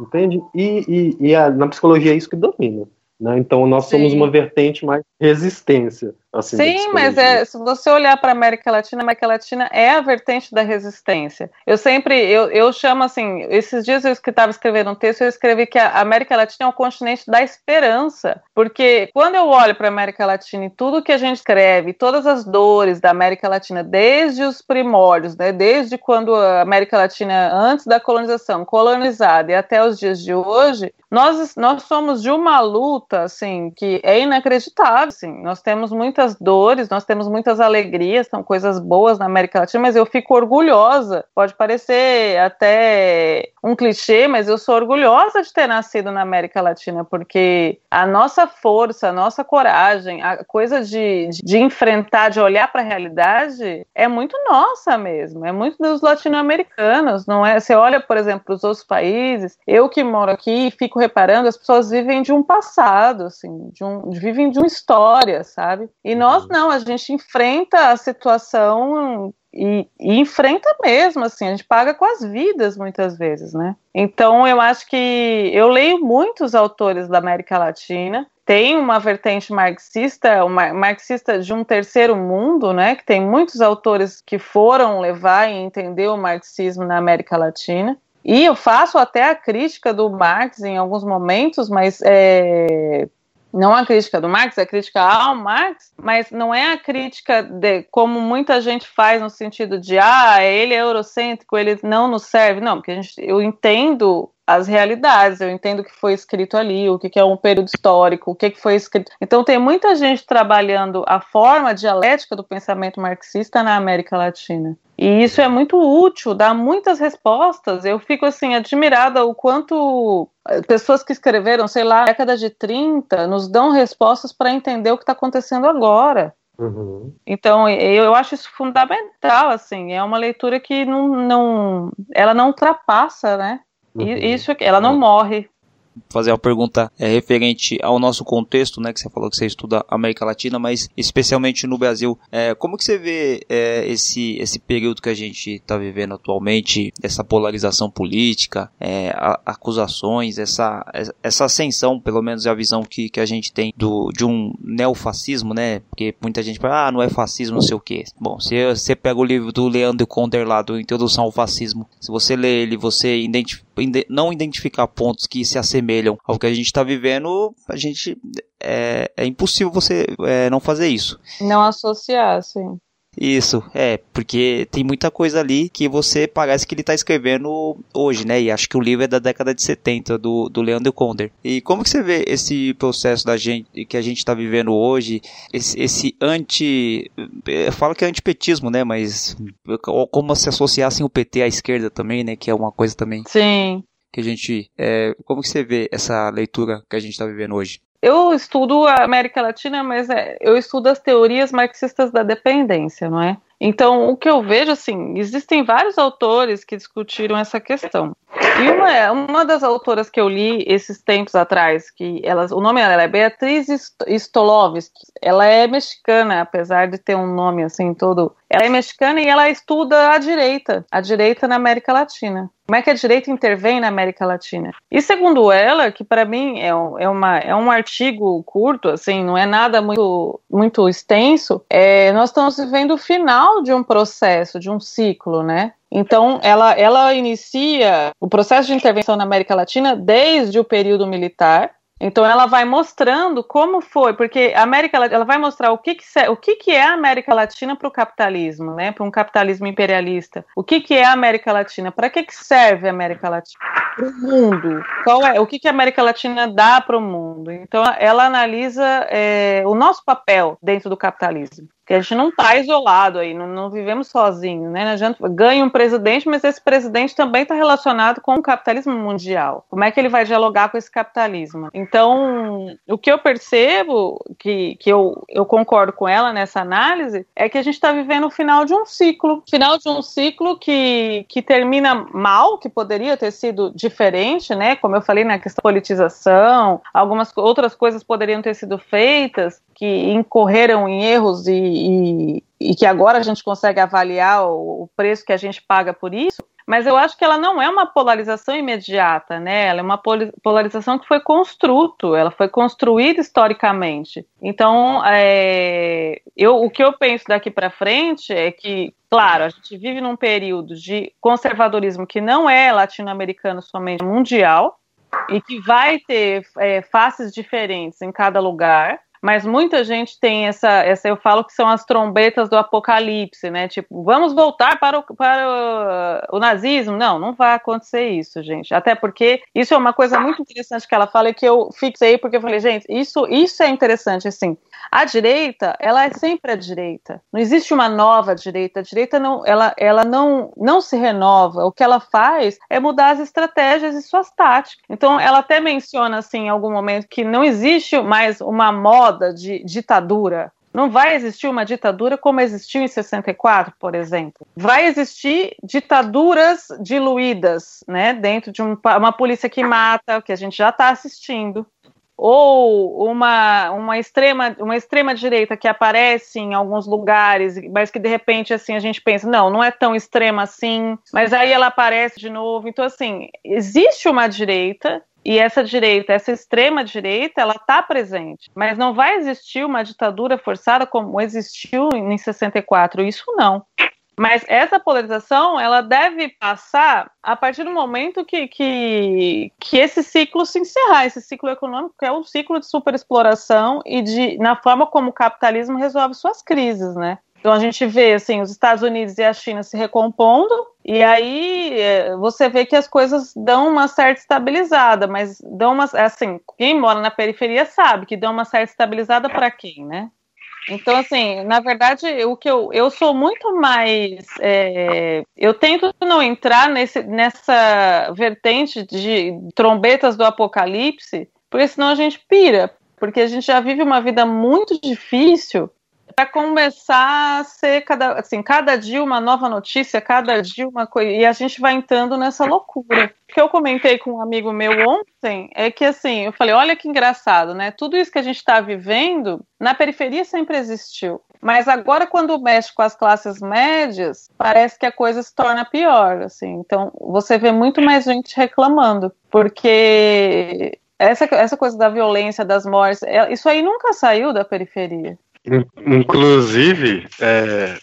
Entende? E, e, e a- na psicologia é isso que domina. Né? Então nós somos Sim. uma vertente mais resistência. Assim, Sim, mas é, se você olhar para a América Latina, a América Latina é a vertente da resistência. Eu sempre, eu, eu chamo assim, esses dias eu estava escrevendo um texto, eu escrevi que a América Latina é o continente da esperança, porque quando eu olho para a América Latina e tudo que a gente escreve, todas as dores da América Latina, desde os primórdios, né, desde quando a América Latina, antes da colonização, colonizada e até os dias de hoje, nós, nós somos de uma luta, assim, que é inacreditável, assim, nós temos muitas dores, nós temos muitas alegrias, são coisas boas na América Latina, mas eu fico orgulhosa, pode parecer até um clichê, mas eu sou orgulhosa de ter nascido na América Latina, porque a nossa força, a nossa coragem, a coisa de, de, enfrentar, de olhar para a realidade, é muito nossa mesmo, é muito dos latino-americanos, não é? Você olha, por exemplo, para os outros países, eu que moro aqui e fico reparando, as pessoas vivem de um passado, assim, de um, vivem de uma história, sabe? E nós não, a gente enfrenta a situação e, e, enfrenta mesmo, assim, a gente paga com as vidas muitas vezes, né? Então eu acho que eu leio muitos autores da América Latina, tem uma vertente marxista, uma marxista de um terceiro mundo, né? Que tem muitos autores que foram levar e entender o marxismo na América Latina. E eu faço até a crítica do Marx em alguns momentos, mas é, não a crítica do Marx, é a crítica ao Marx, mas não é a crítica de como muita gente faz no sentido de ah, ele é eurocêntrico, ele não nos serve. Não, porque gente, eu entendo as realidades, eu entendo o que foi escrito ali, o que é um período histórico, o que foi escrito. Então tem muita gente trabalhando a forma dialética do pensamento marxista na América Latina. E isso é muito útil, dá muitas respostas. Eu fico assim admirada o quanto pessoas que escreveram, sei lá, na década de 30, nos dão respostas para entender o que está acontecendo agora. Uhum. Então, eu, eu acho isso fundamental, assim, é uma leitura que não, não ela não ultrapassa, né? Uhum. Isso, ela não morre. Fazer uma pergunta é, referente ao nosso contexto, né? Que você falou que você estuda América Latina, mas especialmente no Brasil. É, como que você vê é, esse, esse período que a gente está vivendo atualmente, essa polarização política, é, a- acusações, essa, essa ascensão, pelo menos é a visão que, que a gente tem do, de um neofascismo, né? Porque muita gente fala, ah, não é fascismo, não sei o quê. Bom, se você pega o livro do Leandro Conder lá, do Introdução ao Fascismo, se você lê ele, você não identificar pontos que se assemelham ao que a gente está vivendo, a gente é, é impossível você é, não fazer isso. Não associar, sim. Isso, é, porque tem muita coisa ali que você parece que ele tá escrevendo hoje, né? E acho que o livro é da década de 70, do, do Leandro Conder. E como que você vê esse processo da gente, que a gente tá vivendo hoje, esse, esse anti... Fala que é antipetismo, né? Mas como se associassem o PT à esquerda também, né? Que é uma coisa também Sim. Que a gente... é, como que você vê essa leitura que a gente tá vivendo hoje? Eu estudo a América Latina, mas é, eu estudo as teorias marxistas da dependência, não é? Então, o que eu vejo, assim, existem vários autores que discutiram essa questão. E uma, uma das autoras que eu li esses tempos atrás, que elas, o nome dela é Beatriz Stolovsky, ela é mexicana, apesar de ter um nome assim todo. Ela é mexicana e ela estuda a direita, a direita na América Latina. Como é que a direita intervém na América Latina? E segundo ela, que para mim é um, é, uma, é um artigo curto, assim, não é nada muito, muito extenso, é, nós estamos vivendo o final de um processo, de um ciclo, né? Então, ela, ela inicia o processo de intervenção na América Latina desde o período militar. Então, ela vai mostrando como foi, porque a América ela vai mostrar o que, que, o que, que é a América Latina para o capitalismo, né? Para um capitalismo imperialista. O que, que é a América Latina? Para que, que serve a América Latina? Para o mundo. Qual é, o que, que a América Latina dá para o mundo? Então, ela analisa é, o nosso papel dentro do capitalismo. Que a gente não está isolado aí, não, não vivemos sozinhos, né? Não adianta- ganha um presidente, mas esse presidente também está relacionado com o capitalismo mundial. Como é que ele vai dialogar com esse capitalismo? Então, o que eu percebo, que, que eu, eu concordo com ela nessa análise, é que a gente está vivendo o final de um ciclo. Final de um ciclo que, que termina mal, que poderia ter sido diferente, né? Como eu falei na questão da politização, algumas outras coisas poderiam ter sido feitas que incorreram em erros e, e, e que agora a gente consegue avaliar o, o preço que a gente paga por isso. Mas eu acho que ela não é uma polarização imediata, né? Ela é uma polarização que foi construto, ela foi construída historicamente. Então, é, eu, o que eu penso daqui para frente é que, claro, a gente vive num período de conservadorismo que não é latino-americano somente, é mundial, e que vai ter é, faces diferentes em cada lugar. Mas muita gente tem essa, essa, eu falo que são as trombetas do apocalipse, né? Tipo, vamos voltar para o, para o, o nazismo? Não, não vai acontecer isso, gente. Até porque isso é uma coisa muito interessante que ela fala e que eu fixei porque eu falei, gente, isso, isso é interessante, assim. A direita, ela é sempre a direita. Não existe uma nova direita. A direita não, ela, ela não, não se renova. O que ela faz é mudar as estratégias e suas táticas. Então, ela até menciona assim em algum momento que não existe mais uma moda de ditadura. Não vai existir uma ditadura como existiu em 64, por exemplo. Vai existir ditaduras diluídas, né, dentro de um, uma polícia que mata, que a gente já está assistindo ou uma, uma extrema uma extrema direita que aparece em alguns lugares, mas que de repente assim a gente pensa, não, não é tão extrema assim, mas aí ela aparece de novo. Então assim, existe uma direita e essa direita, essa extrema direita, ela está presente, mas não vai existir uma ditadura forçada como existiu em 64, isso não. Mas essa polarização, ela deve passar a partir do momento que, que, que esse ciclo se encerrar, esse ciclo econômico, que é o ciclo de superexploração e de na forma como o capitalismo resolve suas crises, né? Então a gente vê assim os Estados Unidos e a China se recompondo e aí é, você vê que as coisas dão uma certa estabilizada, mas dão uma assim quem mora na periferia sabe que dão uma certa estabilizada para quem, né? Então, assim, na verdade, o que eu, eu sou muito mais. É, eu tento não entrar nesse, nessa vertente de trombetas do apocalipse, porque senão a gente pira. Porque a gente já vive uma vida muito difícil Para começar a ser cada, assim, cada dia uma nova notícia, cada dia uma coisa, e a gente vai entrando nessa loucura. O que eu comentei com um amigo meu ontem é que assim, eu falei, olha que engraçado, né? Tudo isso que a gente está vivendo na periferia sempre existiu. Mas agora, quando mexe com as classes médias, parece que a coisa se torna pior. Assim. Então, você vê muito mais gente reclamando, porque essa, essa coisa da violência, das mortes, é- isso aí nunca saiu da periferia. In- Inclusive, é,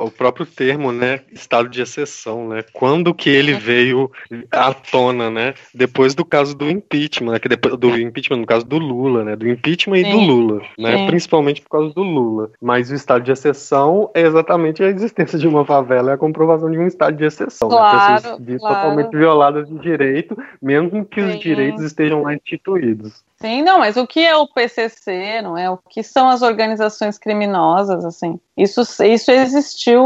o próprio termo, né, estado de exceção, né, quando que ele veio à tona, né, depois do caso do impeachment, né, que depois do impeachment, no caso do Lula, né, do impeachment e do Sim. Lula, né, Sim. principalmente por causa do Lula. Mas o estado de exceção é exatamente a existência de uma favela, é a comprovação de um estado de exceção, Claro, né, pessoas claro. totalmente violadas de direito, mesmo que os Sim. direitos estejam lá instituídos. Sim, não, mas o que é o PCC, não é? O que são as organizações criminosas, assim? Isso, isso existiu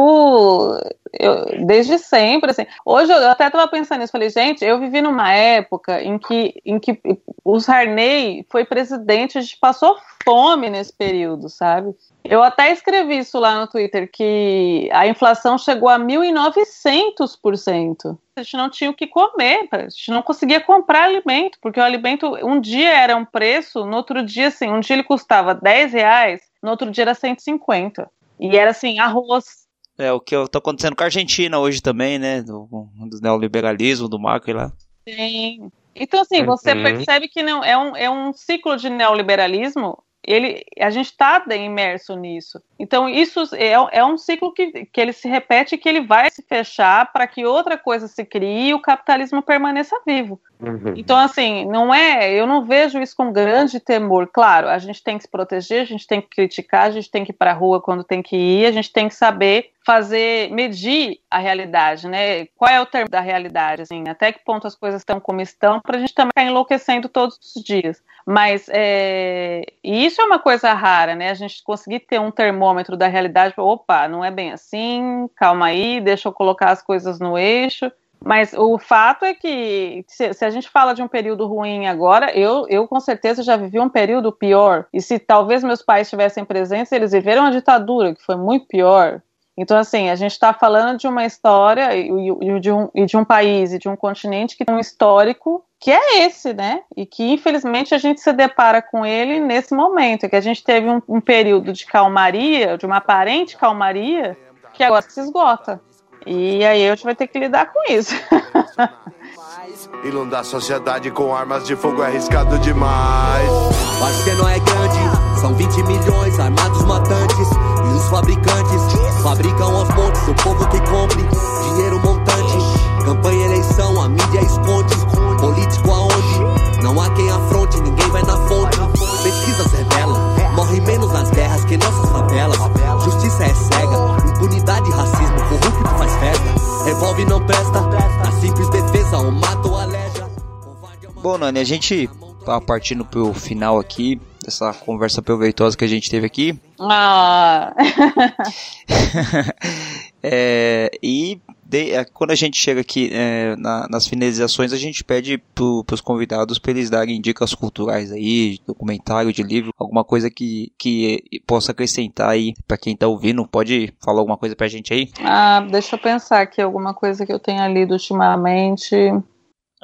eu- desde sempre, assim. Hoje eu até estava pensando nisso, falei, gente, eu vivi numa época em que, em que o Sarney foi presidente, a gente passou fome nesse período, sabe? Eu até escrevi isso lá no Twitter, que a inflação chegou a 1.900%. A gente não tinha o que comer, a gente não conseguia comprar alimento, porque o alimento, um dia era um preço, no outro dia, assim, um dia ele custava 10 reais, no outro dia era 150. E era assim, arroz. É o que está acontecendo com a Argentina hoje também, né? Do, do neoliberalismo, do Macri lá. Sim. Então, assim, você Uhum. percebe que não é um, é um ciclo de neoliberalismo. Ele, a gente está imerso nisso. Então, isso é, é um ciclo que, que ele se repete e que ele vai se fechar para que outra coisa se crie e o capitalismo permaneça vivo. Então, assim, não é. Eu não vejo isso com grande temor. Claro, a gente tem que se proteger, a gente tem que criticar, a gente tem que ir para a rua quando tem que ir, a gente tem que saber fazer, medir a realidade, né? Qual é o termo da realidade, assim, até que ponto as coisas estão como estão, para a gente também ficar enlouquecendo todos os dias. Mas é, isso é uma coisa rara, né? A gente conseguir ter um termômetro da realidade, opa, não é bem assim, calma aí, deixa eu colocar as coisas no eixo. Mas o fato é que, se, se a gente fala de um período ruim agora, eu, eu com certeza já vivi um período pior. E se talvez meus pais estivessem presentes, eles viveram a ditadura, que foi muito pior. Então, assim, a gente está falando de uma história e, e- de um, e de um país e de um continente que tem um histórico que é esse, né? E que, infelizmente, a gente se depara com ele nesse momento, que a gente teve um, um período de calmaria, de uma aparente calmaria, que agora se esgota. E aí a gente vai ter que lidar com isso. Inundar a sociedade com armas de fogo é arriscado demais. Parceiro é grande, são 20 milhões armados matantes. E os fabricantes fabricam aos montes o povo que compre. Dinheiro montante, campanha eleição, a mídia esconde. Bom, Nani, a gente tá partindo pro final aqui dessa conversa proveitosa que a gente teve aqui. Ah. É, e de- é, quando a gente chega aqui é, na- nas finalizações, a gente pede para os convidados para eles darem dicas culturais aí, documentário, de livro, alguma coisa que, que possa acrescentar aí para quem tá ouvindo. Pode falar alguma coisa pra gente aí? Ah, deixa eu pensar aqui alguma coisa que eu tenha lido ultimamente.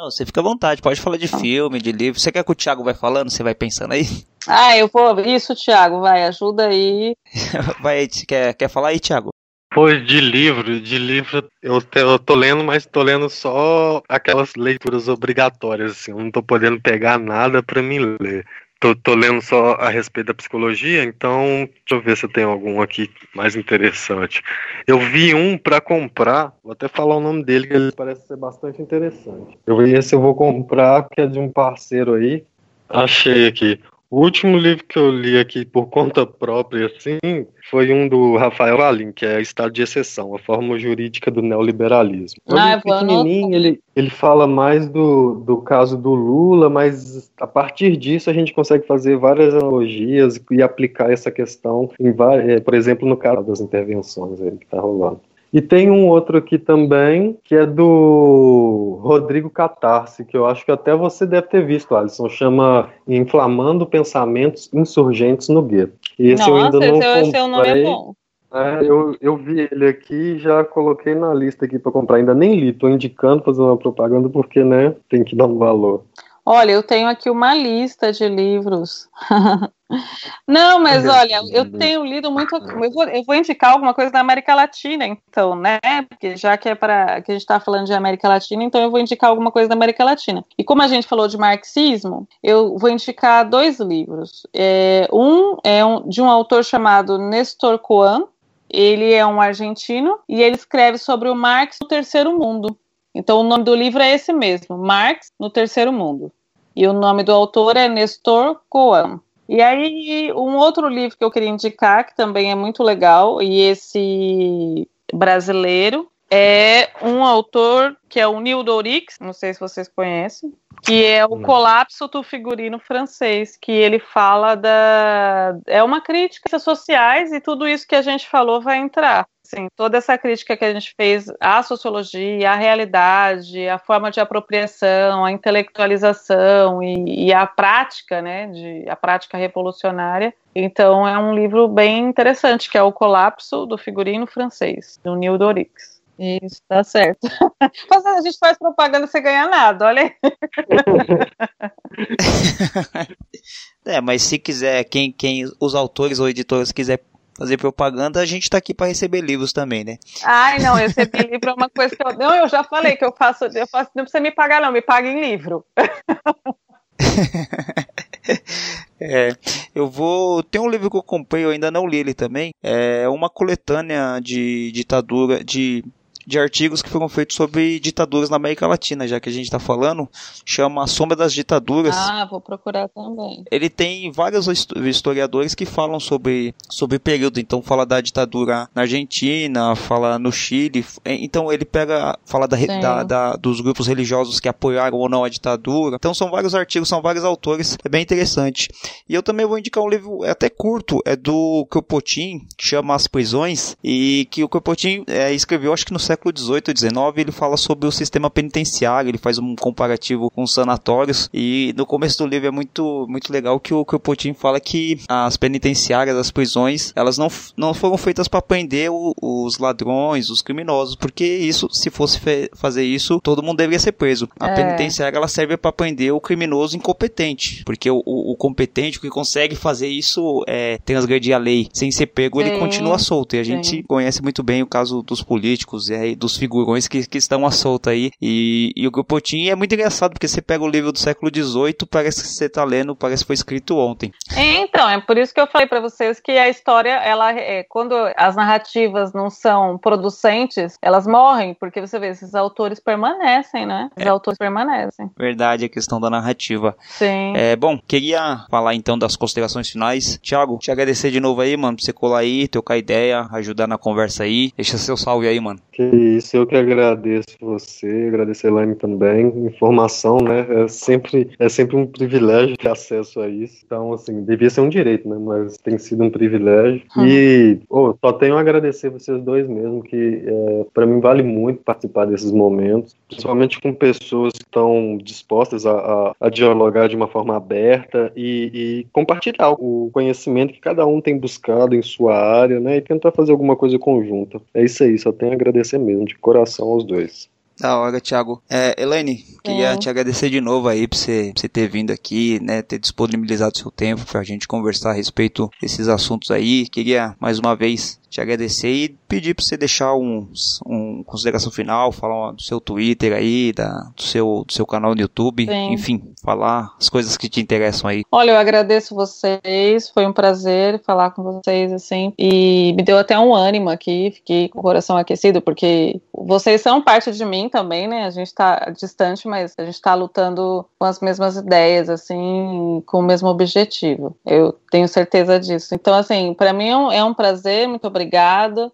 Não, você fica à vontade, pode falar de filme, de livro. Você quer que o Thiago vai falando? Você vai pensando aí? Ah, eu vou. Isso, Thiago, vai, ajuda aí. vai, quer, quer falar aí, Thiago? Pois de livro, de livro eu, te- eu tô lendo, mas tô lendo só aquelas leituras obrigatórias, assim, eu não tô podendo pegar nada pra me ler. Tô, tô lendo só a respeito da psicologia, então deixa eu ver se eu tenho algum aqui mais interessante. Eu vi um pra comprar, vou até falar o nome dele, que ele parece ser bastante interessante. Eu vi esse eu vou comprar, que é de um parceiro aí. Achei aqui. O último livro que eu li aqui por conta própria, assim, foi um do Rafael Valim, que é Estado de Exceção, a Fórmula Jurídica do Neoliberalismo. É Ah, vou pequenininho, ele, ele fala mais do, do caso do Lula, mas a partir disso a gente consegue fazer várias analogias e aplicar essa questão, em, eh, por exemplo, no caso das intervenções aí que está rolando. E tem um outro aqui também, que é do Rodrigo Catarse, que eu acho que até você deve ter visto, Alisson. Chama Inflamando Pensamentos Insurgentes no Gueto. E esse eu ainda Nossa, não esse, esse é o nome é comprei. bom. É, eu, eu vi ele aqui e já coloquei na lista aqui para comprar. Ainda nem li, tô indicando, fazendo uma propaganda, porque, né, tem que dar um valor. Olha, eu tenho aqui uma lista de livros. Não, mas olha, eu tenho lido muito. Eu vou, eu vou indicar alguma coisa da América Latina, então, né? Porque já que é para que a gente está falando de América Latina, então eu vou indicar alguma coisa da América Latina. E como a gente falou de marxismo, eu vou indicar dois livros. É, um é um, de um autor chamado Nestor Coan. Ele é um argentino e ele escreve sobre o Marx no Terceiro Mundo. Então o nome do livro é esse mesmo, Marx no Terceiro Mundo. E o nome do autor é Nestor Coan. E aí, um outro livro que eu queria indicar, que também é muito legal, e esse brasileiro, é um autor que é o Nildo Orix, não sei se vocês conhecem, que é o colapso do figurino francês, que ele fala da. É uma crítica às sociais e tudo isso que a gente falou vai entrar. Assim, toda essa crítica que a gente fez à sociologia, à realidade, à forma de apropriação, à intelectualização e, e à prática, né, de, a prática revolucionária. Então é um livro bem interessante, que é O Colapso do Figurino Francês, do Neil Dorix. Isso, tá certo. Mas a gente faz propaganda sem ganhar nada, olha aí. É, mas se quiser, quem, quem os autores ou editores quiser fazer propaganda, a gente tá aqui para receber livros também, né? Ai, não, receber livro é uma coisa que eu. Não, eu já falei que eu faço, eu faço, não precisa me pagar, não, me paga em livro. É, eu vou. Tem um livro que eu comprei, eu ainda não li ele também. É uma coletânea de ditadura, de, de artigos que foram feitos sobre ditaduras na América Latina, já que a gente está falando. Chama A Sombra das Ditaduras. Ah, vou procurar também. Ele tem vários histo- historiadores que falam sobre, sobre período. Então, fala da ditadura na Argentina, fala no Chile. É, Então, ele pega, fala da, da- da- dos grupos religiosos que apoiaram ou não a ditadura. Então, são vários artigos, são vários autores. É bem interessante. E eu também vou indicar um livro, é até curto, é do Kropotkin, que chama As Prisões. E que o Kropotkin é, escreveu, acho que no século XVIII ou XIX, ele fala sobre o sistema penitenciário. Ele faz um comparativo com os sanatórios. E no começo do livro é muito, muito legal que o Kropotkin fala que as penitenciárias, as prisões, elas não, não foram feitas para prender o- os ladrões, os criminosos, porque isso, se fosse fazer isso, todo mundo deveria ser preso. A É. penitenciária ela serve para prender o criminoso incompetente, porque o, o- o competente, o que consegue fazer isso, é transgredir a lei sem ser pego, ele Sim, continua solto. E a sim. gente conhece muito bem o caso dos políticos e aí dos figurões que, que estão à solta aí. E, e o Kropotkin é muito engraçado, porque você pega o livro do século XVIII, parece que você tá lendo, parece que foi escrito ontem. Então, é por isso que eu falei pra vocês que a história, ela é, quando as narrativas não são producentes, elas morrem, porque você vê, esses autores permanecem, né? Os autores permanecem. Verdade, a questão da narrativa. Sim. É, bom, queria falar então das considerações finais. Tiago, te agradecer de novo aí, mano, por você colar aí, trocar ideia, ajudar na conversa aí. Deixa seu salve aí, mano. Que isso, eu que agradeço você, agradecer a Elaine também. Informação, né? É sempre, é sempre um privilégio ter acesso a isso. Então, assim, devia ser um direito, né? Mas tem sido um privilégio. E ô, só tenho a agradecer vocês dois mesmo, que é, para mim vale muito participar desses momentos, principalmente com pessoas que estão dispostas a, a- a dialogar de uma forma aberta e, e compartilhar o conhecimento que cada um tem buscado em sua área, né? E tentar fazer alguma coisa conjunta. É isso aí, só tenho a agradecer mesmo, de coração aos dois. Da hora, Thiago. É, Elaine, queria É. te agradecer de novo aí por você, por você ter vindo aqui, né, ter disponibilizado seu tempo pra gente conversar a respeito desses assuntos aí. Queria mais uma vez te agradecer e pedir pra você deixar um, um consideração final, falar do seu Twitter aí, da, do, seu, do seu canal no YouTube, Sim. enfim, falar as coisas que te interessam aí. Olha, eu agradeço vocês, foi um prazer falar com vocês, assim, e me deu até um ânimo aqui, fiquei com o coração aquecido, porque vocês são parte de mim também, né? A gente tá distante, mas a gente tá lutando com as mesmas ideias, assim, com o mesmo objetivo. Eu tenho certeza disso. Então, assim, para mim é um, é um prazer, muito obrigada.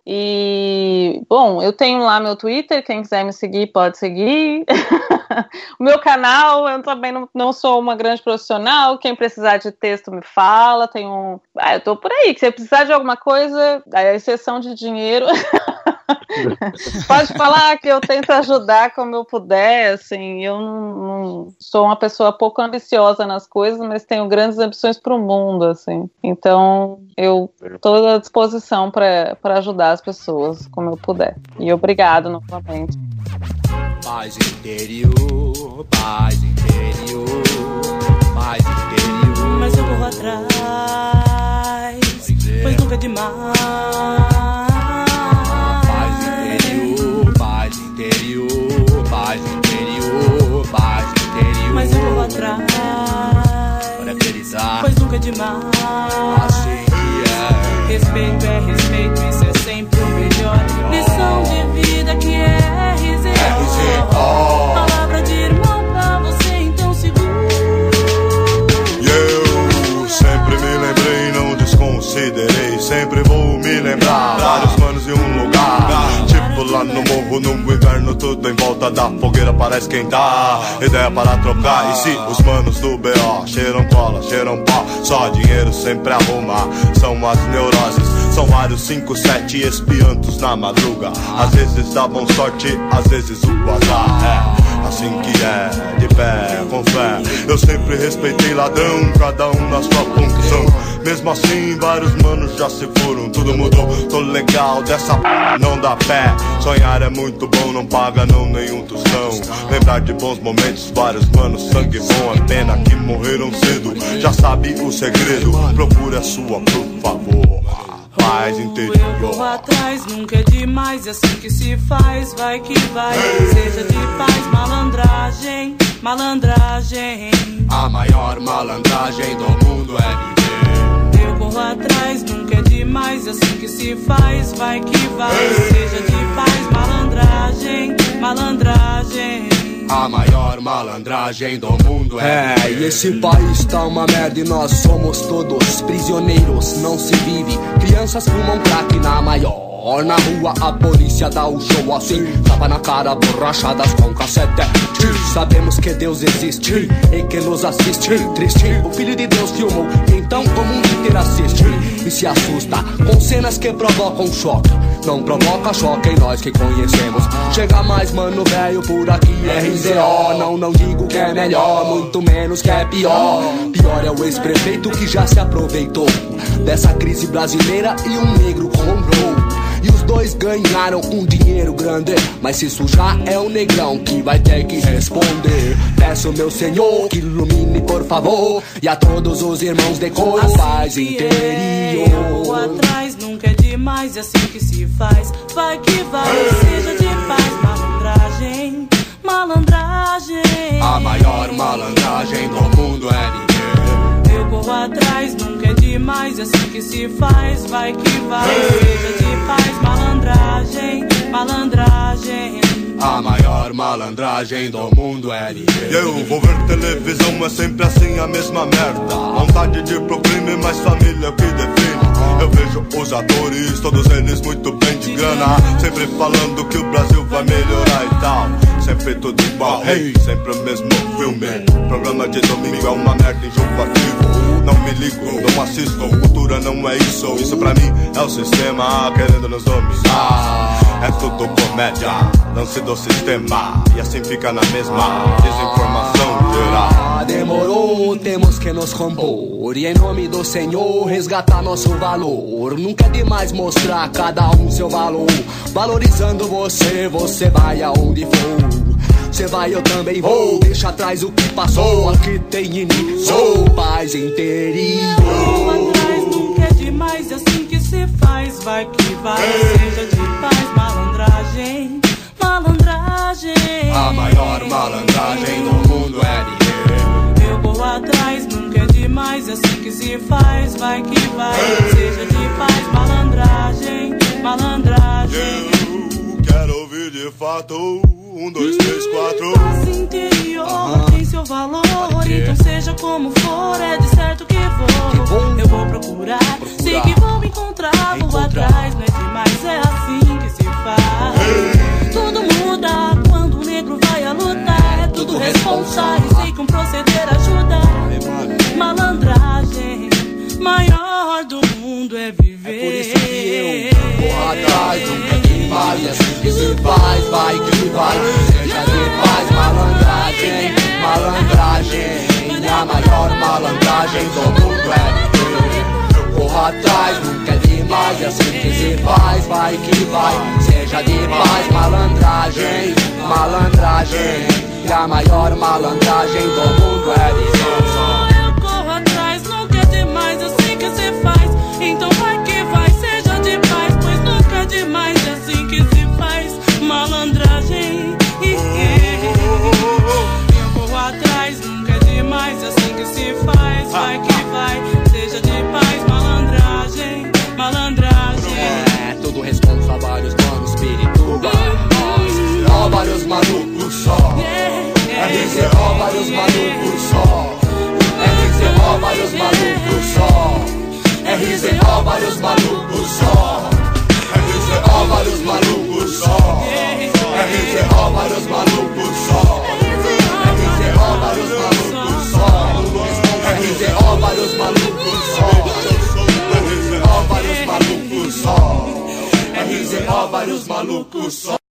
E, bom, eu tenho lá meu Twitter, quem quiser me seguir pode seguir. o meu canal, eu também não, não sou uma grande profissional. Quem precisar de texto me fala. Tem um. Ah, eu tô por aí. Se você precisar de alguma coisa, a exceção de dinheiro. Pode falar que eu tento ajudar como eu puder, assim, eu não, não- sou uma pessoa pouco ambiciosa nas coisas, mas tenho grandes ambições para o mundo, assim. Então, eu estou à disposição para ajudar as pessoas como eu puder. E obrigado novamente. Paz interior, paz interior, paz interior. Mas eu corro atrás, pois nunca é demais. Pois nunca é demais. Assim que é. Respeito é respeito, tudo em volta da fogueira para esquentar. Ideia para trocar. E se os manos do BO cheiram cola, cheiram pó, só dinheiro sempre arruma. São as neuroses. São vários 5, 7 espiantos na madruga. Às vezes davam sorte, às vezes o azar. É assim que é, de pé, com fé. Eu sempre respeitei ladrão, cada um na sua função. Mesmo assim, vários manos já se foram, tudo mudou. Tô legal dessa p, não dá pé. Sonhar é muito bom, não paga não nenhum tostão. Lembrar de bons momentos, vários manos, sangue bom. É pena que morreram cedo. Já sabe o segredo, procure a sua, por favor. Paz Eu interior. corro atrás, nunca é demais, é assim que se faz, vai que vai. Seja de paz, malandragem, malandragem. A maior malandragem do mundo é viver. Eu corro atrás, nunca é demais, é assim que se faz, vai que vai. Seja de paz, malandragem, malandragem. A maior malandragem do mundo é. É, e esse país tá uma merda e nós somos todos prisioneiros. Não se vive. Crianças fumam crack na maior. Na rua a polícia dá o show assim. Tapa na cara, borrachadas com cassete. Sabemos que Deus existe e que nos assiste. Triste, o Filho de Deus filmou, então o mundo inteiro assiste. E se assusta com cenas que provocam choque. Não provoca choque em nós que conhecemos. Chega mais, mano, velho, por aqui RZO. Não, não digo que é melhor, muito menos que é pior. Pior é o ex-prefeito que já se aproveitou dessa crise brasileira e um negro comprou. E os dois ganharam um dinheiro grande. Mas se sujar é o negrão que vai ter que responder. Peço, meu senhor, que ilumine, por favor. E a todos os irmãos de cor, paz Eu corro interior. atrás, nunca é demais, é assim que se faz, vai que vai. Seja de paz, malandragem, malandragem. A maior malandragem do mundo é viver. Eu corro atrás, nunca é demais, é assim que se faz, vai que vai. Seja de paz, malandragem, malandragem. A maior malandragem do mundo é. E eu vou ver televisão, é sempre assim a mesma merda. Vontade de pro crime, mas família que define. Eu vejo os atores, todos eles muito bem de grana. Sempre falando que o Brasil vai melhorar e tal. Sempre tudo igual, hey, sempre o mesmo filme. Programa de domingo é uma merda enjoativo. Não me ligo, não assisto, cultura não é isso. Isso pra mim é o sistema querendo nos dominar. É tudo comédia, lance do sistema. E assim fica na mesma desinformação Ah, demorou, temos que nos compor. E em nome do Senhor, resgatar nosso valor. Nunca é demais mostrar cada um seu valor. Valorizando você, você vai aonde for. Você vai, eu também vou. Deixa atrás o que passou. Aqui tem início, paz interior. Corro atrás, nunca é demais, é assim que se faz, vai que vai. Seja de paz, malandragem, malandragem. A maior malandragem do mundo é viver. Eu corro atrás, nunca é demais, é assim que se faz, vai que vai. Seja de paz, malandragem, malandragem. Eu quero ouvir de fato. Um, dois, três, quatro. Paz interior tem seu valor, então seja como for, é de certo que vou. Eu vou procurar, sei que vou encontrá-lo atrás, não é demais, é assim que se faz. É tudo responsável, sei que um proceder ajuda. Malandragem, maior do mundo é viver. Corro atrás, nunca é demais. mais, é assim que se faz, vai que vai. Seja de paz, malandragem, malandragem. A maior malandragem do mundo é viver. Eu corro atrás, nunca é demais, é assim que se faz, vai que vai. Seja de paz, malandragem, malandragem. E a maior malandragem do mundo é viver. Eu corro atrás, nunca é demais, assim que se faz. Então vai que vai, seja de paz, pois nunca é demais, é assim que se faz. Malandragem. Eu corro atrás, nunca é demais, é assim que se faz. Vai que vários malucos só. RZO, vários malucos só. RZO, vários malucos só. RZO, vários malucos só. RZO, vários malucos só. RZO, vários malucos só. RZO, vários malucos só. RZO, vários malucos só. RZO, vários malucos só. Vários malucos só.